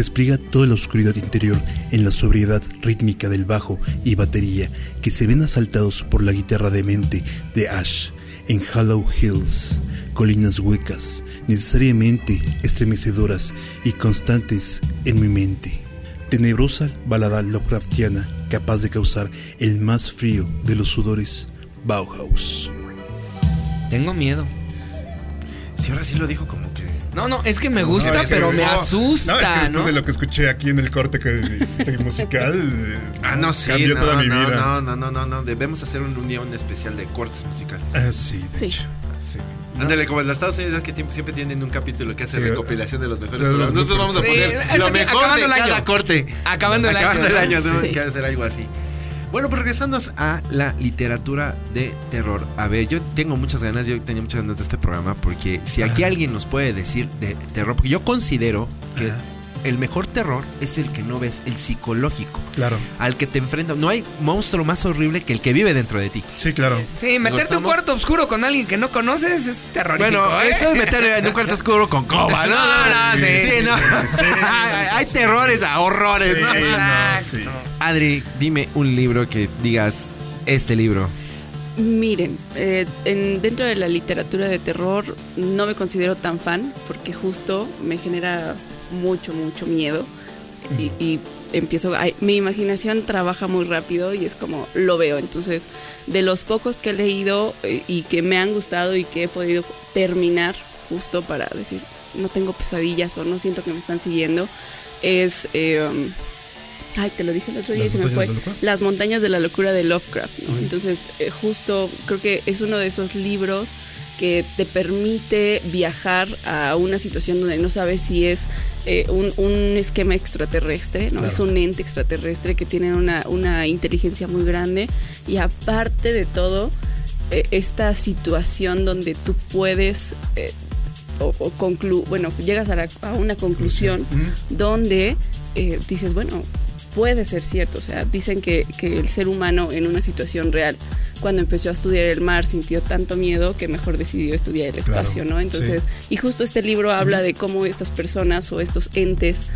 despliega toda la oscuridad interior en la sobriedad rítmica del bajo y batería que se ven asaltados por la guitarra demente de Ash en Hollow Hills, colinas huecas, necesariamente estremecedoras y constantes en mi mente. Tenebrosa balada Lovecraftiana capaz de causar el más frío de los sudores Bauhaus. Tengo miedo. Si ahora sí lo dijo como. No, no, es que me gusta, No, es que- pero me no, asusta, No, es que después ¿no? de lo que escuché aquí en el corte que este, musical, eh, Ah, no, sí. cambió no, toda mi no, vida. No, no, no, no, no. Debemos hacer un unión especial de cortes musicales. Ah, sí, de Sí. hecho. Sí. Ándale, como en los Estados Unidos que tiemp- siempre tienen un capítulo que hace Sí, recopilación de los mejores. los. Nosotros vamos a poner Sí, lo que- mejor de acabando el cada año. corte. Acabando el año. Acabando el año, que hacer algo así. Bueno, pues regresando a la literatura de terror. A ver, yo tengo muchas ganas, yo tenía muchas ganas de este programa porque si aquí alguien nos puede decir de terror, porque yo considero que Ajá. El mejor terror es el que no ves, el psicológico, Claro. al que te enfrentas. No hay monstruo más horrible que el que vive dentro de ti. Sí, claro. Sí, meterte a un cuarto oscuro con alguien que no conoces es terrorífico. Bueno, ¿eh? eso es meter en un cuarto oscuro con coba, ¿no? No, no, sí, sí, no. sí, Hay terrores a horrores, Sí, ¿no? no, Exacto. sí. Adri, dime un libro que digas este libro. Miren, eh, en- dentro de la literatura de terror no me considero tan fan porque justo me genera mucho, mucho miedo y, y empiezo, mi imaginación trabaja muy rápido y es como lo veo. Entonces, de los pocos que he leído eh, y que me han gustado y que he podido terminar justo para decir, no tengo pesadillas o no siento que me están siguiendo, es... eh, um, Ay, te lo dije el otro día y ¿Las se me fue. Las montañas de la locura de Lovecraft, ¿no? Entonces, eh, justo creo que es uno de esos libros que te permite viajar a una situación donde no sabes si es eh, un, un esquema extraterrestre, ¿no? Claro. Es un ente extraterrestre que tiene una, una inteligencia muy grande y aparte de todo, eh, esta situación donde tú puedes... eh, o, o conclu bueno, llegas a, la- a una conclusión donde eh, dices, bueno, puede ser cierto. O sea, dicen que, que el ser humano en una situación real, cuando empezó a estudiar el mar, sintió tanto miedo que mejor decidió estudiar el Claro, espacio, ¿no? Entonces, y justo este libro habla de cómo estas personas o estos entes,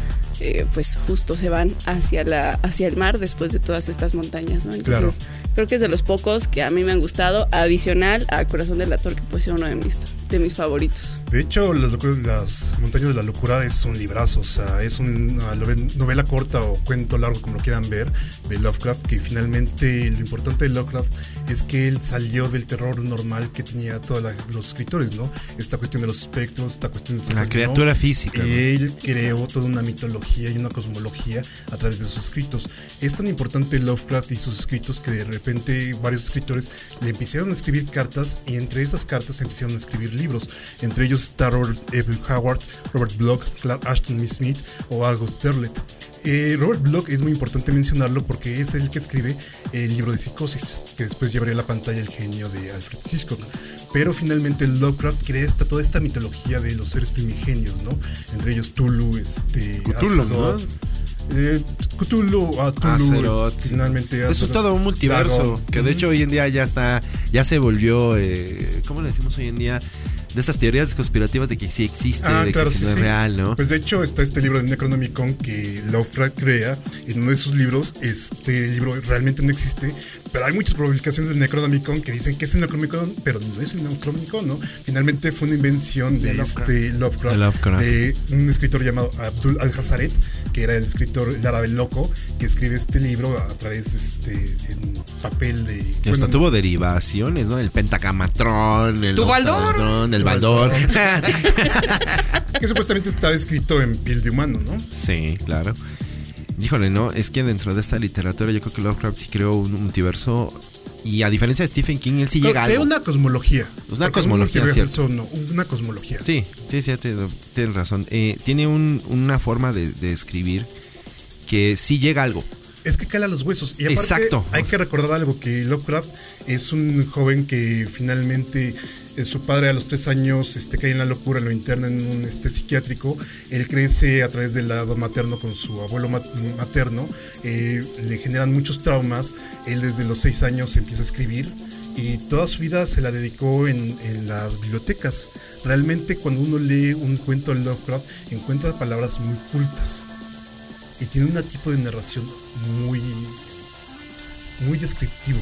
eh, pues justo se van hacia, la, hacia el mar después de todas estas montañas, ¿no? Entonces, Claro. creo que es de los pocos que a mí me han gustado, adicional a Corazón del Ator, que puede ser uno de mis, de mis favoritos. De hecho, las, locuras- las montañas de la locura es un librazo, o sea, es una novela corta o cuento largo, como lo quieran ver, de Lovecraft, que finalmente lo importante de Lovecraft es que él salió del terror normal que tenía todos los escritores, ¿no? Esta cuestión de los espectros, esta cuestión de La criatura física, ¿no? Él creó toda una mitología y una cosmología a través de sus escritos. Es tan importante Lovecraft y sus escritos que de, re- repente varios escritores le empezaron a escribir cartas y entre esas cartas empezaron a escribir libros. Entre ellos está Robert Evan Howard, Robert Bloch, Clark Ashton Smith o August Derleth. Eh, Robert Bloch es muy importante mencionarlo porque es el que escribe el libro de Psicosis, que después llevaría a la pantalla el genio de Alfred Hitchcock. Pero finalmente Lovecraft crea esta, toda esta mitología de los seres primigenios, ¿no? Entre ellos Tulu, este, Cthulhu, Azaroth, eh, Cthulhu, ah, Tulu, Azeroth. finalmente Es todo un multiverso que de hecho hoy en día ya está, ya se volvió, eh, ¿cómo le decimos hoy en día? De estas teorías conspirativas de que sí existe, Ah, de claro, que sí no es sí. real, ¿no? Pues de hecho está este libro de Necronomicon que Lovecraft crea. En uno de sus libros, este libro realmente no existe, pero hay muchas publicaciones del Necronomicon que dicen que es el Necronomicon, pero no es el Necronomicon, ¿no? Finalmente fue una invención de, De Lovecraft. este Lovecraft, De Lovecraft. de un escritor llamado Abdul Al-Hazaret, que era el escritor el árabe loco, que escribe este libro a través de este en papel de Y hasta bueno, tuvo derivaciones, ¿no? El pentacamatrón, el ¿Tu Baldor? octamatrón, el Que supuestamente estaba escrito en piel de humano, ¿no? sí, claro. Híjole, ¿no? Es que dentro de esta literatura yo creo que Lovecraft sí creó un multiverso y a diferencia de Stephen King, él sí llega a una cosmología. Una cosmología, un cierto. multiverso, no, una cosmología. Sí, sí, sí, tienes razón. Eh, tiene un- una forma de, de escribir que sí llega a algo. Es que cala los huesos. Y aparte, Exacto. hay que recordar algo, que Lovecraft es un joven que finalmente su padre a los tres años este, cae en la locura, lo interna en un este, psiquiátrico. Él crece a través del lado materno con su abuelo mat- materno. eh, le generan muchos traumas. Él desde los seis años empieza a escribir y toda su vida se la dedicó en, en las bibliotecas. Realmente cuando uno lee un cuento de Lovecraft encuentra palabras muy cultas y tiene un tipo de narración muy muy descriptivo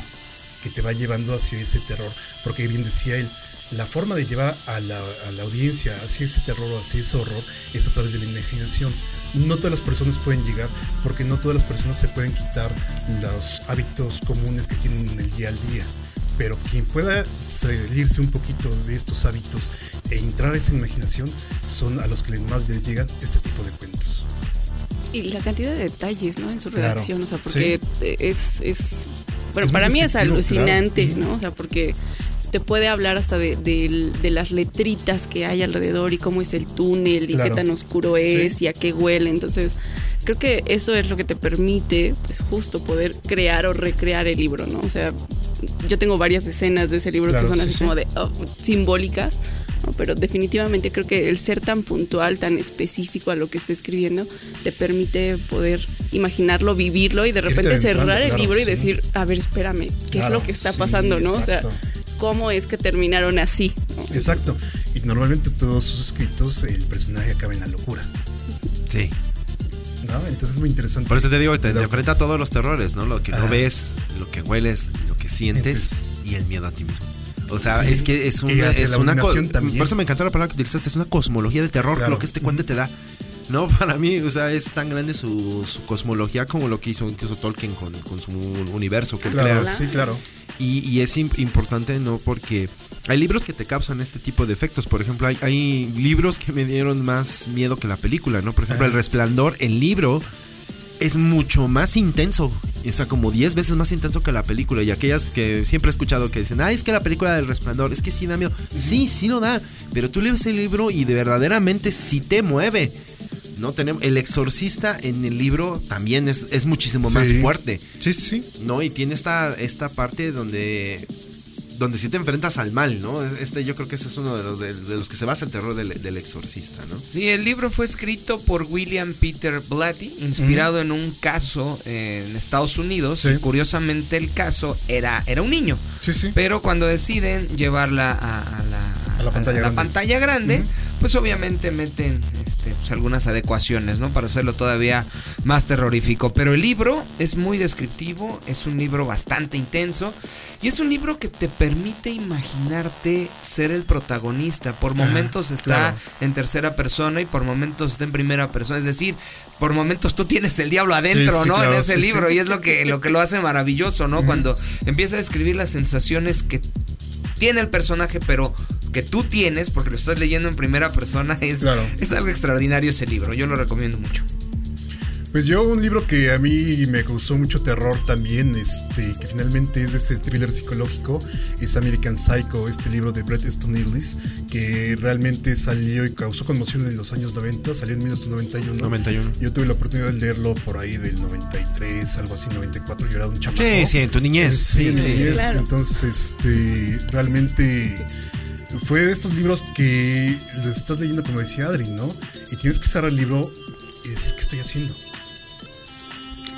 que te va llevando hacia ese terror porque bien decía él la forma de llevar a la, a la audiencia hacia ese terror o hacia ese horror es a través de la imaginación no todas las personas pueden llegar porque no todas las personas se pueden quitar los hábitos comunes que tienen en el día al día pero quien pueda salirse un poquito de estos hábitos e entrar a esa imaginación son a los que más les llegan este tipo de cuentos Y la cantidad de detalles, ¿no? En su Claro, redacción, o sea, porque es, es, bueno, Es para mí es alucinante, claro. ¿no? O sea, porque te puede hablar hasta de, de- de las letritas que hay alrededor y cómo es el túnel y Claro. qué tan oscuro es Sí. y a qué huele. Entonces, creo que eso es lo que te permite, pues, justo poder crear o recrear el libro, ¿no? O sea, yo tengo varias escenas de ese libro Claro, que son sí, así sí. como de oh, simbólicas. ¿no? Pero definitivamente creo que el ser tan puntual, tan específico a lo que está escribiendo, te permite poder imaginarlo, vivirlo y de repente cerrar el libro y decir, a ver, espérame, ¿qué Claro, es lo que está sí, pasando, no? O sea. ¿Cómo es que terminaron así? ¿no? Exacto. Y normalmente todos sus escritos el personaje acaba en la locura. Sí. ¿no? Entonces es muy interesante. Por eso te digo, te, enfrenta a todos los terrores, ¿no? Lo que no Ajá. ves, lo que hueles, lo que sientes y el miedo a ti mismo. O sea, Sí. es que es una, es la una co- dominación también. Por eso me encantó la palabra que utilizaste, es una cosmología de terror, Claro. lo que este cuento te da. No, para mí, o sea, es tan grande su, su cosmología como lo que hizo Tolkien con, con su universo que Claro, crea. sí, claro. Y, y es im- importante, ¿no? Porque hay libros que te causan este tipo de efectos. Por ejemplo, hay, hay libros que me dieron más miedo que la película, ¿no? Por ejemplo, El Resplandor, el libro es mucho más intenso. O sea, como 10 veces más intenso que la película. Y aquellas que siempre he escuchado que dicen, ay, es que la película del resplandor, es que sí da miedo. Sí, sí lo da. Pero tú lees el libro y de verdaderamente sí te mueve. No tenemos. El exorcista en el libro también es, es muchísimo más fuerte. Sí, sí. ¿no? Y tiene esta, esta parte donde donde sí te enfrentas al mal, ¿no? Este yo creo que ese es uno de los, de, de los que se basa el terror del, del exorcista, ¿no? Sí, el libro fue escrito por William Peter Blatty, inspirado en un caso eh, en Estados Unidos. Sí. Y curiosamente el caso era, era un niño. Sí, sí. Pero cuando deciden llevarla a, a la, A la pantalla grande. pantalla grande, pues obviamente meten este, pues, algunas adecuaciones, ¿no? Para hacerlo todavía más terrorífico. Pero el libro es muy descriptivo, es un libro bastante intenso y es un libro que te permite imaginarte ser el protagonista. Por momentos está claro. en tercera persona y por momentos está en primera persona. Es decir, por momentos tú tienes el diablo adentro, Sí, sí, ¿no? claro, en ese sí, libro. Y es lo que, lo que lo hace maravilloso, ¿no? Cuando empieza a describir las sensaciones que tiene el personaje, pero que tú tienes, porque lo estás leyendo en primera persona, es, Claro. es algo extraordinario ese libro. Yo lo recomiendo mucho. Pues yo un libro que a mí me causó mucho terror también, este, que finalmente es de este thriller psicológico, es American Psycho, este libro de Bret Easton Ellis, que realmente salió y causó conmoción en los años 90, salió en 1991. 91. Yo tuve la oportunidad de leerlo por ahí del 93, algo así, 94, yo era un chamaco. Sí, sí, en tu niñez. Sí, en mi sí. niñez. claro. Entonces, este, realmente fue de estos libros que los estás leyendo, como decía Adri, ¿no? Y tienes que cerrar el libro y decir, ¿qué estoy haciendo?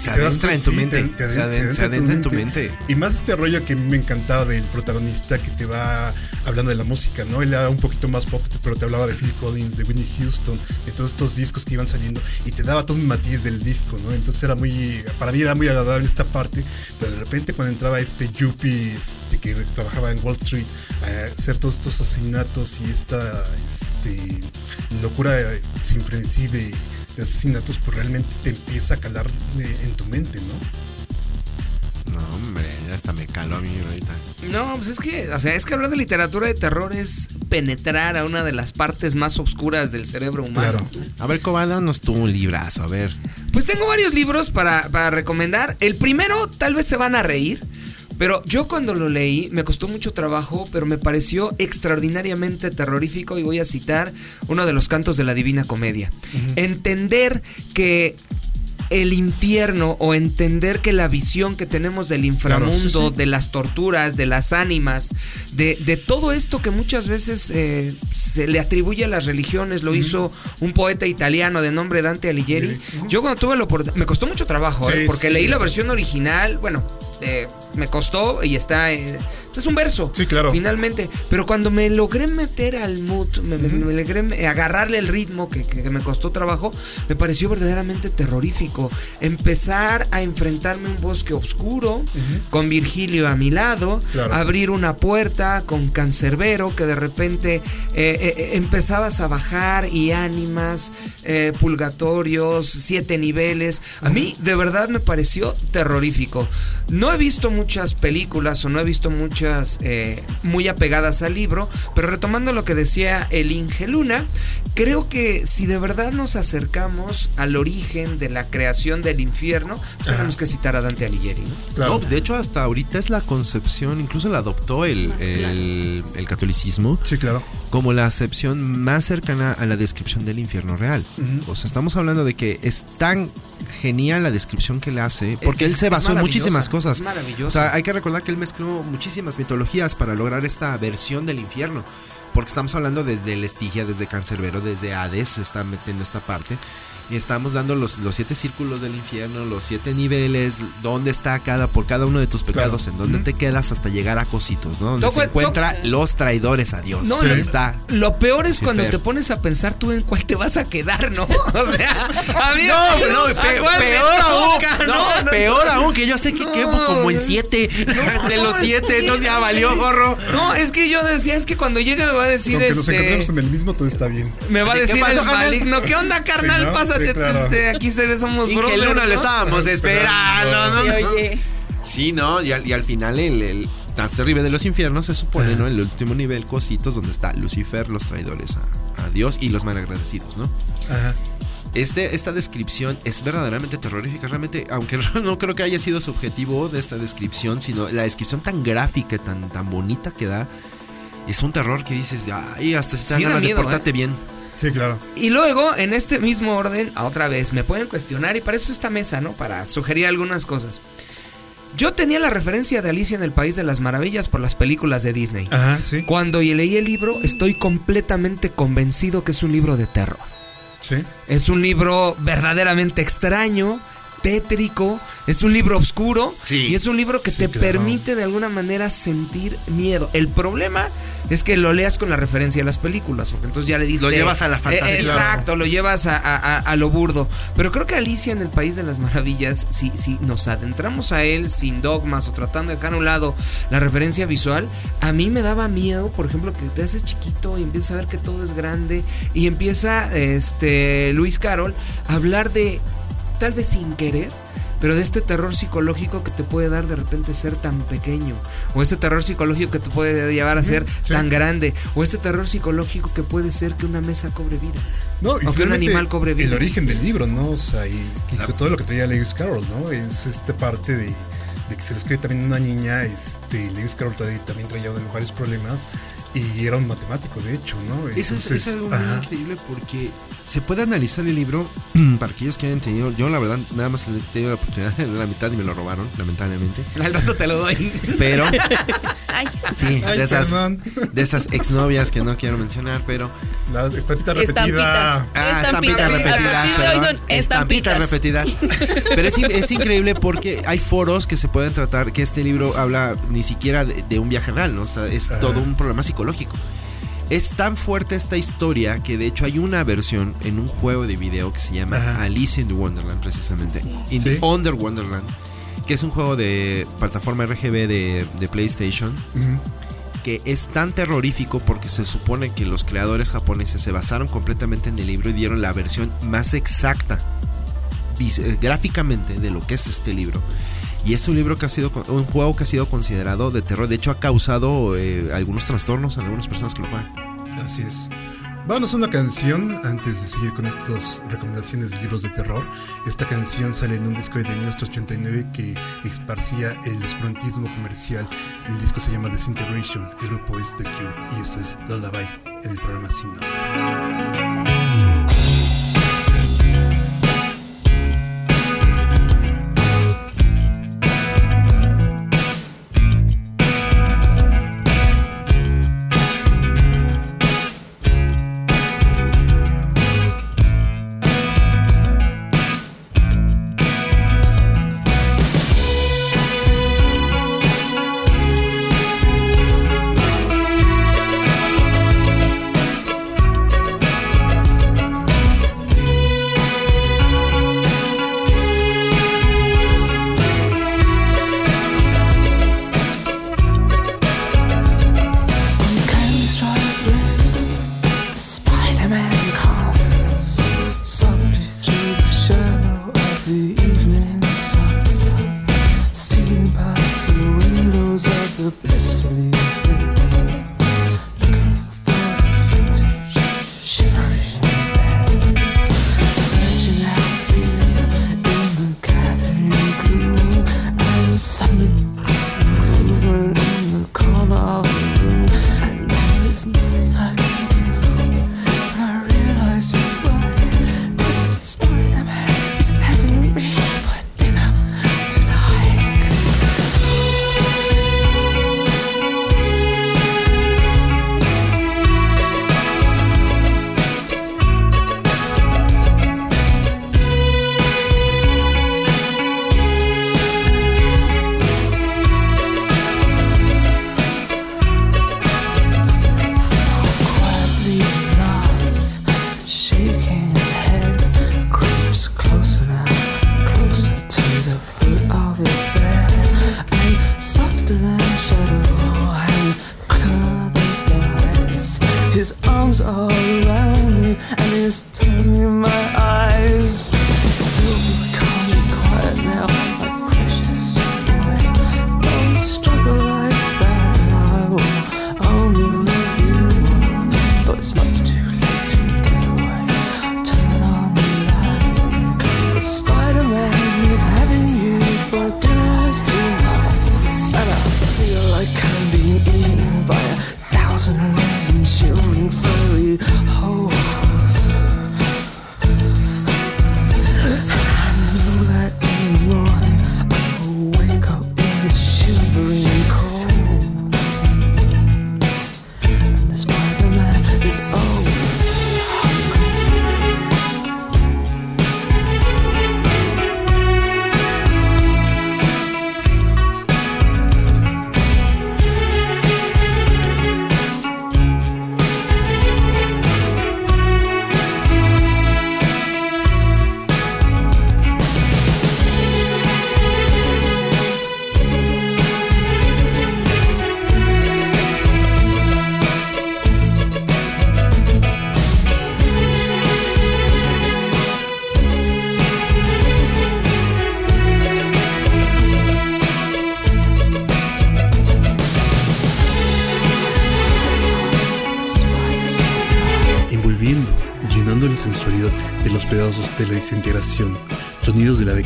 Se adentra en tu mente. Se adentra en tu mente. Y más este rollo que me encantaba del protagonista que te va hablando de la música, ¿no? Él era un poquito más pop, pero te hablaba de Phil Collins, de Whitney Houston, de todos estos discos que iban saliendo y te daba todo un matiz del disco, ¿no? Entonces era muy, para mí era muy agradable esta parte, pero de repente cuando entraba este Yuppie este, que trabajaba en Wall Street a hacer todos estos asesinatos y esta este, locura sin frenesí de, asesinatos, pues realmente te empieza a calar eh, en tu mente, ¿no? No, hombre, ya hasta me caló a mí ahorita. No, pues es que, o sea, es que hablar de literatura de terror es penetrar a una de las partes más oscuras del cerebro humano. Claro. A ver, Coba, danos tú un librazo, a ver. Pues tengo varios libros para, para recomendar. El primero, tal vez se van a reír. Pero yo cuando lo leí me costó mucho trabajo, pero me pareció extraordinariamente terrorífico y voy a citar uno de los cantos de la Divina Comedia. Entender que el infierno o entender que la visión que tenemos del inframundo, Claro, sí, sí. de las torturas, de las ánimas, de, de todo esto que muchas veces eh, se le atribuye a las religiones, lo hizo un poeta italiano de nombre Dante Alighieri. Yo cuando tuve la oportunidad, me costó mucho trabajo, Sí, eh, porque leí la versión original, bueno, eh, me costó y está... es un verso. Sí, claro. Finalmente. Pero cuando me logré meter al mood, me, logré agarrarle el ritmo que, que- que me costó trabajo, me pareció verdaderamente terrorífico. Empezar a enfrentarme a un bosque oscuro, con Virgilio a mi lado, Claro. abrir una puerta con Cancerbero, que de repente eh, eh, eh, empezabas a bajar y ánimas, eh, purgatorios, siete niveles. A mí de verdad me pareció terrorífico. No he visto muchas películas o no he visto muchas eh, muy apegadas al libro, pero retomando lo que decía el Inge Luna, creo que si de verdad nos acercamos al origen de la creación del infierno, tenemos que citar a Dante Alighieri. ¿no? Claro. No, de hecho, hasta ahorita es la concepción, incluso la adoptó el, el- el catolicismo Sí, claro. Como la acepción más cercana a la descripción del infierno real. O sea, estamos hablando de que es tan genial la descripción que le hace, porque Es- él se basó en muchísimas cosas. O sea, hay que recordar que él mezcló muchísimas mitologías para lograr esta versión del infierno. Porque estamos hablando desde el Estigia, desde Cancerbero, desde Hades, se está metiendo esta parte. Y estamos dando los, los siete círculos del infierno, los siete niveles, dónde está cada, por cada uno de tus pecados, en dónde te quedas hasta llegar a cositos, ¿no? Donde Toco- se encuentra toco- los traidores a Dios. No, lo- está. Lo peor es cuando te pones a pensar tú en cuál te vas a quedar, ¿no? O sea, a mí No, no, ¿a pe- cuál me peor aún. No, no, peor aún, que yo sé que No. quemo como en siete. de los siete, entonces ya valió gorro. No, es que yo decía, es que cuando llegue me va a decir Aunque nos este. encontremos en el mismo, todo está bien. Me va a ¿Qué decir pasó, el maligno. ¿Qué onda, carnal? Sí, ¿no? Pásate, Sí, claro. este, aquí somos Inge brothers, Luna ¿no? lo estábamos esperando. ¿no? Sí, oye, Sí, no, y al, y al final el, el más terrible de los infiernos se supone, ¿no? El último nivel, cositos, donde está Lucifer, los traidores a, a Dios y los malagradecidos, ¿no? Ajá. Este, esta descripción es verdaderamente terrorífica, realmente, aunque no creo que haya sido su objetivo de esta descripción, sino la descripción tan gráfica, tan, tan bonita que da, es un terror que dices, ay, hasta se te dan Sí da ganas de miedo, portarte ¿eh? bien. Sí, claro. Y luego, en este mismo orden, otra vez, me pueden cuestionar y para eso esta mesa, ¿no? Para sugerir algunas cosas. Yo tenía la referencia de Alicia en el País de las Maravillas por las películas de Disney. Ajá, sí. Cuando leí el libro, estoy completamente convencido que es un libro de terror. Sí. Es un libro verdaderamente extraño, tétrico, es un libro oscuro Sí. y es un libro que Sí, te claro. permite de alguna manera sentir miedo. El problema es que lo leas con la referencia a las películas, porque entonces ya le diste... Lo llevas a la fantasía. Eh, exacto, lo llevas a, a- a- a lo burdo. Pero creo que Alicia en el País de las Maravillas, si, si nos adentramos a él sin dogmas o tratando de dejar a un lado la referencia visual, a mí me daba miedo, por ejemplo, que te haces chiquito y empiezas a ver que todo es grande y empieza este Luis Carol a hablar de, tal vez sin querer, pero de este terror psicológico que te puede dar de repente ser tan pequeño, o este terror psicológico que te puede llevar a ser sí. tan grande, o este terror psicológico que puede ser que una mesa cobre vida. No, O que un animal cobre vida. El origen del libro, ¿no? O sea, y, todo lo que traía Lewis Carroll, ¿no? Es esta parte de, de que se le escribe también a una niña. Este, Lewis Carroll también traía uno de los varios problemas y era un matemático, de hecho, ¿no? Eso es, es algo muy ajá. increíble porque se puede analizar el libro para aquellos que hayan tenido. Yo, la verdad, nada más he tenido la oportunidad de la mitad y me lo robaron, lamentablemente. Al rato te lo doy. Pero, Ay, sí, Ay, de esas, de esas exnovias que no quiero mencionar, pero. La estampita repetida. Estampitas. Ah, estampitas repetidas. Perdón. estampitas. repetidas. Pero es, in- es increíble porque hay foros que se pueden tratar, que este libro habla ni siquiera de, de un viaje real, ¿no? O sea, es Ajá. todo un problema psicológico. Es tan fuerte esta historia que de hecho hay una versión en un juego de video que se llama Ajá. Alice in the Wonderland, precisamente. In Sí. the Under Wonderland, que es un juego de plataforma RGB de, de PlayStation que es tan terrorífico porque se supone que los creadores japoneses se basaron completamente en el libro y dieron la versión más exacta eh, gráficamente de lo que es este libro. Y es un libro que ha sido un juego que ha sido considerado de terror. De hecho, ha causado eh, algunos trastornos en algunas personas que lo juegan. Así es. Vámonos a una canción antes de seguir con estas recomendaciones de libros de terror. Esta canción sale en un disco de 1989 que esparcía el oscurantismo comercial. El disco se llama Disintegration, el grupo es The Cure y esto es Lullaby en el programa Sin Nombre. Windows of the blissfully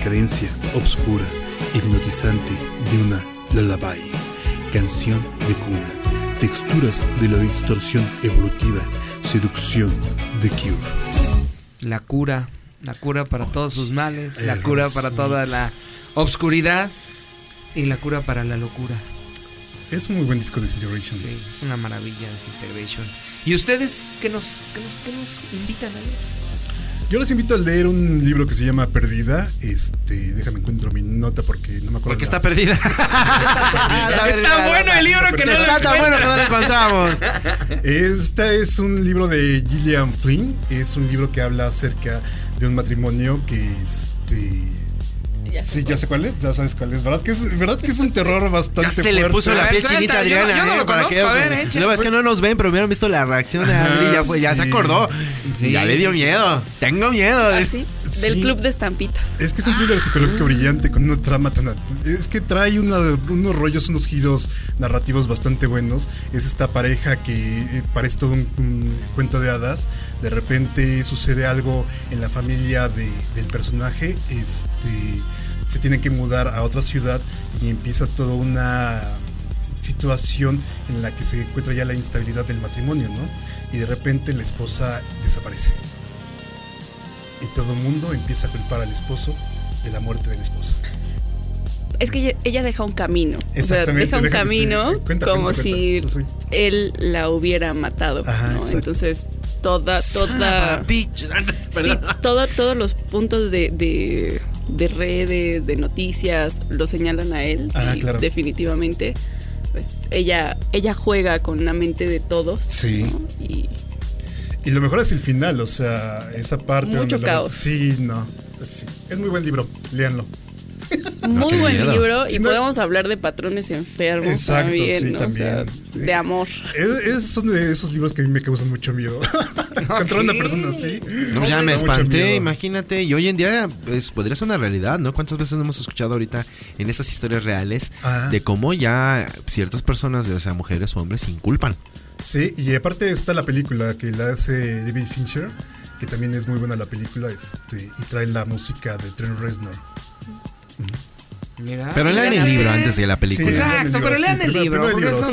de decadencia obscura, hipnotizante de una lullaby, canción de cuna, texturas de la distorsión evolutiva, seducción de Cure. La cura, la cura para todos sus males, la cura para toda la obscuridad y la cura para la locura. Es un muy buen disco de Disintegration. Sí, es una maravilla Disintegration. ¿Y ustedes qué nos, qué nos, qué nos invitan a leer? Yo les invito a leer un libro que se llama Perdida. Este, déjame encuentro mi nota porque no me acuerdo. Porque está perdida. Está bueno el libro que no lo Está tan bueno que no lo encontramos. Este es un libro de Gillian Flynn. Es un libro que habla acerca de un matrimonio que este. Ya Sí, ya sé cuál es, ya sabes cuál es. ¿Verdad que es, ¿verdad que es un terror bastante se le fuerte? puso la piel chinita a yo no- Adriana, yo no ¿eh? lo Para conozco, que- a ver, échale. Luego es que no nos ven, pero hubieran visto la reacción de Adri. Ya, ya se acordó. Sí, ya le dio sí, sí. miedo. Tengo miedo. Así, del Sí. club de estampitas. Es que es un thriller psicológico brillante con una trama tan. Es que trae una- unos rollos, unos giros narrativos bastante buenos. Es esta pareja que eh, parece todo un, un cuento de hadas. De repente sucede algo en la familia de- del personaje. Este. Se tienen que mudar a otra ciudad y empieza toda una situación en la que se encuentra ya la instabilidad del matrimonio, ¿no? Y de repente la esposa desaparece. Y todo el mundo empieza a culpar al esposo de la muerte de la esposa. Es que ella, deja un camino. O sea, deja un deja- camino sí, cuenta, como cuenta, si cuenta, él la hubiera matado. Ajá, ¿no? Entonces, toda, toda. Sí, todos los puntos de, de, de redes, de noticias, lo señalan a él. Ah, y claro. definitivamente, pues ella, ella juega con la mente de todos. Sí. ¿no? Y Y lo mejor es el final, o sea, esa parte Mucho donde la- caos. Sí, no. sí. Es muy buen libro, léanlo. muy buen miedo. libro. Y no- podemos hablar de patrones enfermos Exacto, también, sí, ¿no? también, O sea, sí. de amor. Es, es- son de esos libros que a mí me causan mucho miedo. Encontrar una persona así. No, ya me espanté, imagínate. Y hoy en día pues, podría ser una realidad, ¿no? ¿Cuántas veces hemos escuchado ahorita en estas historias reales Ah. de cómo ya ciertas personas, ya sea mujeres o hombres, se inculpan? Sí, y aparte está la película que la hace David Fincher, que también es muy buena la película, este, y trae la música de Trent Reznor. Mira. Pero lean el libro antes de la película. Sí, Exacto, pero lean el libro.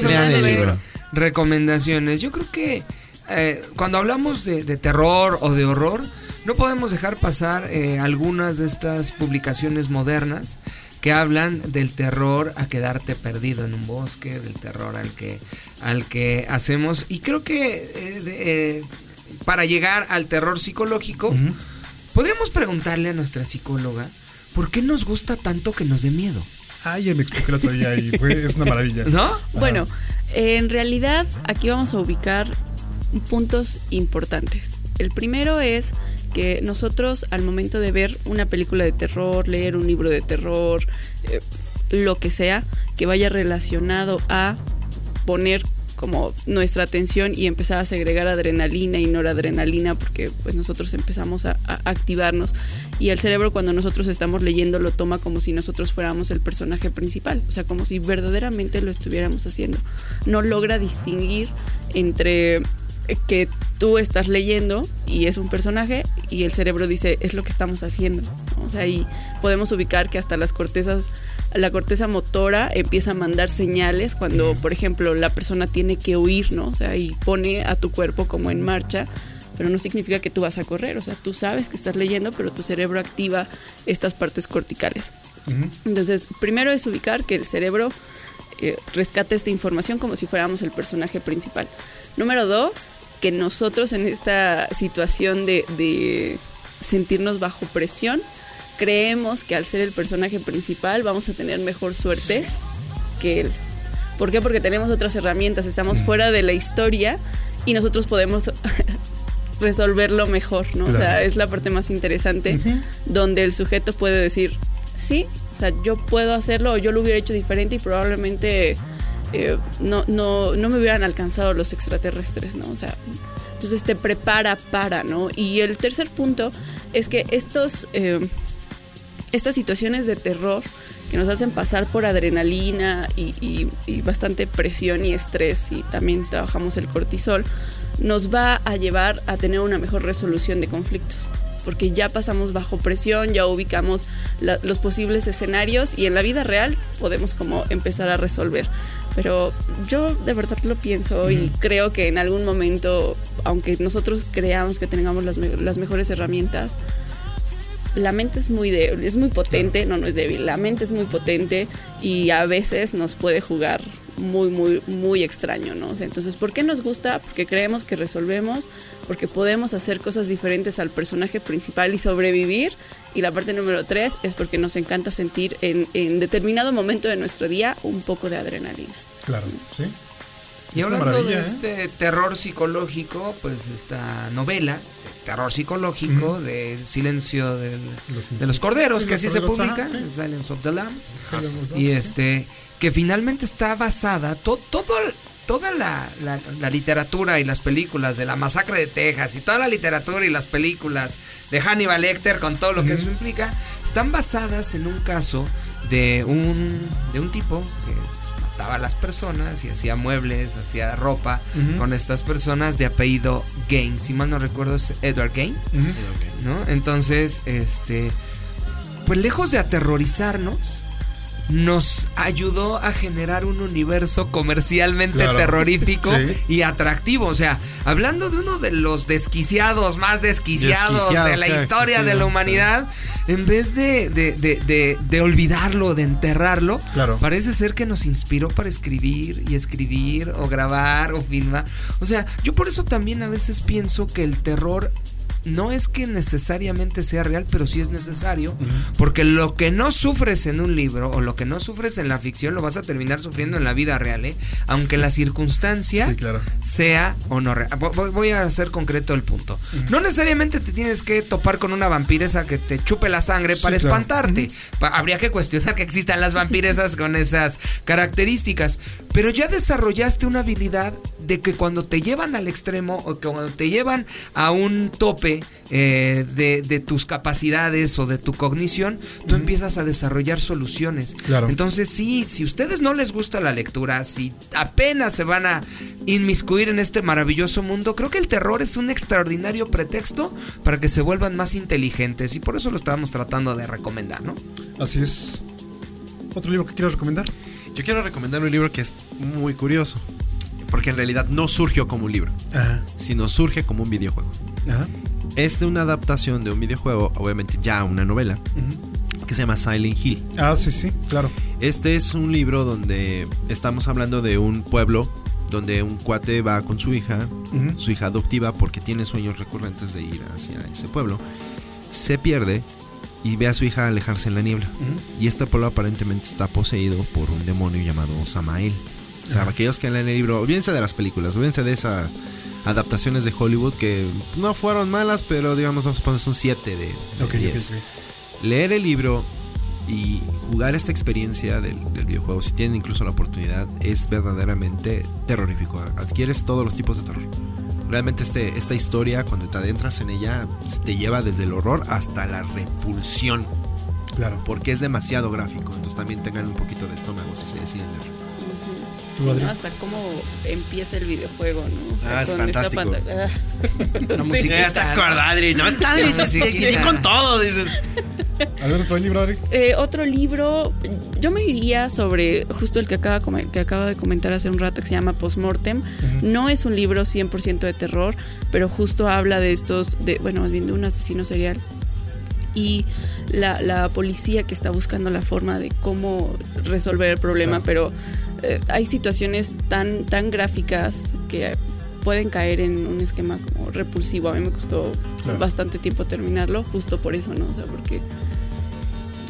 Lean el libro. recomendaciones. Yo creo que eh, cuando hablamos de, de terror o de horror, no podemos dejar pasar eh, algunas de estas publicaciones modernas que hablan del terror a quedarte perdido en un bosque, del terror al que, al que hacemos. Y creo que eh, de- eh, para llegar al terror psicológico, podríamos preguntarle a nuestra psicóloga por qué nos gusta tanto que nos dé miedo. Ah, ya me expliqué el otro día y fue, es una maravilla. ¿No? Bueno, en realidad aquí vamos a ubicar puntos importantes. El primero es que nosotros al momento de ver una película de terror, leer un libro de terror, eh, lo que sea, que vaya relacionado a poner como nuestra atención y empezar a segregar adrenalina y noradrenalina porque pues nosotros empezamos a, a activarnos y el cerebro cuando nosotros estamos leyendo lo toma como si nosotros fuéramos el personaje principal, o sea, como si verdaderamente lo estuviéramos haciendo. No logra distinguir entre que tú estás leyendo y es un personaje y el cerebro dice es lo que estamos haciendo. O sea, y podemos ubicar que hasta las cortezas, la corteza motora empieza a mandar señales cuando, por ejemplo, la persona tiene que huir, ¿no? O sea, y pone a tu cuerpo como en marcha, pero no significa que tú vas a correr. O sea, tú sabes que estás leyendo, pero tu cerebro activa estas partes corticales. Entonces, primero es ubicar que el cerebro eh, rescata esta información como si fuéramos el personaje principal. Número dos, que nosotros en esta situación de, de sentirnos bajo presión, creemos que al ser el personaje principal vamos a tener mejor suerte que él. ¿Por qué? Porque tenemos otras herramientas, estamos fuera de la historia y nosotros podemos resolverlo mejor, ¿no? O sea, es la parte más interesante donde el sujeto puede decir, sí, o sea, yo puedo hacerlo o yo lo hubiera hecho diferente y probablemente eh, no, no, no me hubieran alcanzado los extraterrestres, ¿no? O sea, entonces te prepara para, ¿no? Y el tercer punto es que estos, eh, estas situaciones de terror que nos hacen pasar por adrenalina y, y- y bastante presión y estrés, y también trabajamos el cortisol, nos va a llevar a tener una mejor resolución de conflictos. Porque ya pasamos bajo presión, ya ubicamos la- los posibles escenarios y en la vida real podemos como empezar a resolver. Pero yo de verdad lo pienso y creo que en algún momento, aunque nosotros creamos que tengamos las mejores herramientas, la mente es muy débil, es muy potente, no, no es débil, la mente es muy potente y a veces nos puede jugar muy, muy, muy extraño, ¿no? O sea, entonces, ¿por qué nos gusta? Porque creemos que resolvemos, porque podemos hacer cosas diferentes al personaje principal y sobrevivir. Y la parte número tres es porque nos encanta sentir en, en determinado momento de nuestro día un poco de adrenalina. Claro, sí. Y Es una hablando de maravilla, ¿eh? este terror psicológico, pues esta novela, terror psicológico, de Silencio del- Los de los Corderos, sí, que los así se publica, ajá, sí. Silence of the Lambs. Silence of the Y Lambs, este, que finalmente está basada, to- todo, toda la, la- la literatura y las películas de la masacre de Texas y toda la literatura y las películas de Hannibal Lecter con todo lo que eso implica, están basadas en un caso de un, de un tipo que mataba a las personas y hacía muebles, hacía ropa con estas personas de apellido Gain. Si mal no recuerdo es Edward Gain. ¿no? Entonces, este, pues lejos de aterrorizarnos, nos ayudó a generar un universo comercialmente Claro. terrorífico Sí. y atractivo. O sea, hablando de uno de los desquiciados más desquiciados, Desquiciados de la historia de la sí. En vez de, de- de- de- de olvidarlo, de enterrarlo, Claro. parece ser que nos inspiró para escribir y escribir o grabar o filmar. O sea, yo por eso también a veces pienso que el terror no es que necesariamente sea real, pero sí es necesario, porque lo que no sufres en un libro o lo que no sufres en la ficción lo vas a terminar sufriendo en la vida real, ¿eh? aunque la circunstancia Sí, claro. sea o no real. Vo- vo- Voy a hacer concreto el punto. No necesariamente te tienes que topar con una vampiresa que te chupe la sangre Sí, para claro. espantarte. Pa- Habría que cuestionar que existan las vampiresas con esas características. Pero ya desarrollaste una habilidad de que cuando te llevan al extremo o que cuando te llevan a un tope eh, de, de tus capacidades o de tu cognición, tú empiezas a desarrollar soluciones. Claro. Entonces sí, si a ustedes no les gusta la lectura, si apenas se van a inmiscuir en este maravilloso mundo, creo que el terror es un extraordinario pretexto para que se vuelvan más inteligentes y por eso lo estábamos tratando de recomendar, ¿no? Así es. ¿Otro libro que quieras recomendar? Yo quiero recomendar un libro que es muy curioso. Porque en realidad no surgió como un libro, Ajá. sino surge como un videojuego. Ajá. Es de una adaptación de un videojuego, obviamente ya una novela, que se llama Silent Hill. Ah, sí, sí, claro. Este es un libro donde estamos hablando de un pueblo donde un cuate va con su hija, su hija adoptiva, porque tiene sueños recurrentes de ir hacia ese pueblo. Se pierde y ve a su hija alejarse en la niebla. Y este pueblo aparentemente está poseído por un demonio llamado Samael. O sea, aquellos que leen el libro, olvídense de las películas, olvídense de esas adaptaciones de Hollywood que no fueron malas, pero digamos, vamos a poner un 7 de, de Ok, ok, 10 ok. leer el libro y jugar esta experiencia del, del videojuego, si tienen incluso la oportunidad, es verdaderamente terrorífico. Adquieres todos los tipos de terror. Realmente este, esta historia, cuando te adentras en ella, te lleva desde el horror hasta la repulsión, Claro. porque es demasiado gráfico. Entonces también tengan un poquito de estómago si se deciden leer. Hasta cómo empieza el videojuego, ¿no? O sea, Ah, es fantástico. La Ya está acordado, Adri. No está, Adri. Te- con todo, dices. ¿Algún otro libro, Adri? Eh, otro libro, yo me iría sobre justo el que acaba, que acaba de comentar hace un rato, que se llama Postmortem. No es un libro 100% de terror, pero justo habla de estos, de, bueno, más bien de un asesino serial. Y la, la policía que está buscando la forma de cómo resolver el problema, pero eh, hay situaciones tan, tan gráficas que pueden caer en un esquema como repulsivo. A mí me costó Claro. bastante tiempo terminarlo, justo por eso, ¿no? O sea, porque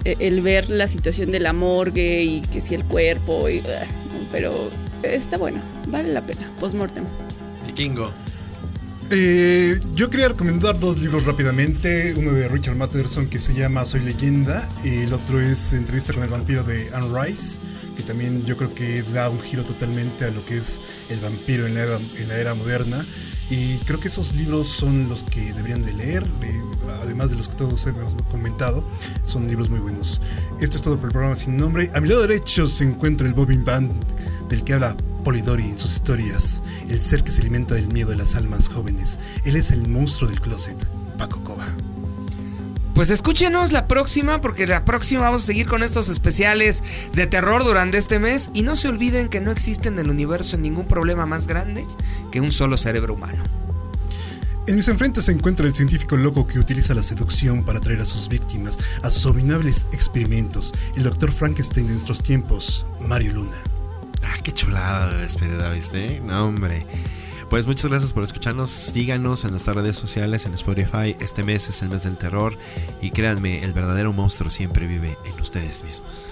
eh, el ver la situación de la morgue y que si el cuerpo, y, ah, pero está bueno, vale la pena. Postmortem. Vikingo. Eh, yo quería recomendar dos libros rápidamente. Uno de Richard Matheson que se llama Soy leyenda. Y el otro es Entrevista con el vampiro de Anne Rice. Que también yo creo que da un giro totalmente a lo que es el vampiro en la era, moderna. Y creo que esos libros son los que deberían de leer, eh, además de los que todos hemos comentado, son libros muy buenos. Esto es todo por el programa sin nombre. A mi lado derecho se encuentra el Bobbing Band, del que habla Polidori en sus historias, el ser que se alimenta del miedo de las almas jóvenes. Él es el monstruo del closet, Paco Cova. Pues escúchenos la próxima, porque la próxima vamos a seguir con estos especiales de terror durante este mes. Y no se olviden que no existe en el universo ningún problema más grande que un solo cerebro humano. En mis enfrentes se encuentra el científico loco que utiliza la seducción para atraer a sus víctimas a sus abominables experimentos, el doctor Frankenstein de nuestros tiempos, Mario Luna. Ah, qué chulada de despedida, ¿viste? No, hombre. Pues muchas gracias por escucharnos. Síganos en nuestras redes sociales, en Spotify. Este mes es el mes del terror. Y créanme, el verdadero monstruo siempre vive en ustedes mismos.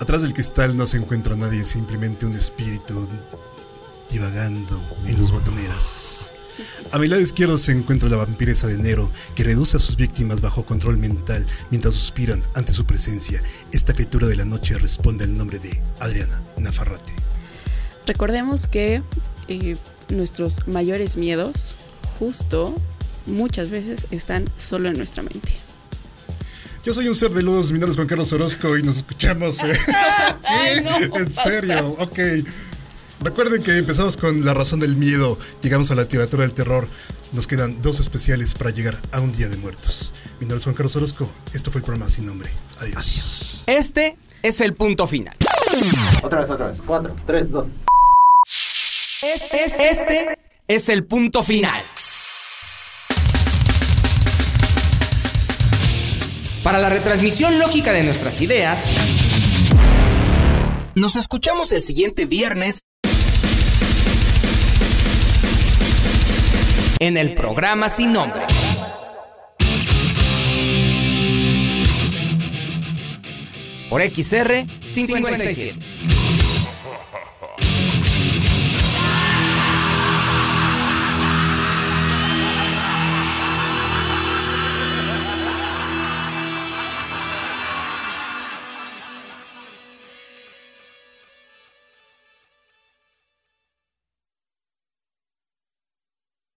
Atrás del cristal no se encuentra nadie, simplemente un espíritu divagando en los botoneras. A mi lado izquierdo se encuentra la vampiresa de enero, que reduce a sus víctimas bajo control mental mientras suspiran ante su presencia. Esta criatura de la noche responde al nombre de Adriana Nafarrate. Recordemos que eh, nuestros mayores miedos, justo muchas veces, están solo en nuestra mente. Yo soy un ser de luz, mi nombre es Juan Carlos Orozco y nos escuchamos. eh. Ay, no, en serio, ok. Recuerden que empezamos con la razón del miedo, llegamos a la literatura del terror. Nos quedan dos especiales para llegar a un día de muertos. Mi nombre es Juan Carlos Orozco, esto fue el programa sin nombre. Adiós. Este es el punto final. Otra vez, otra vez. Cuatro, tres, dos. Este, es- este es el punto final. Para la retransmisión lógica de nuestras ideas, nos escuchamos el siguiente viernes en el programa sin nombre. Por XR 57.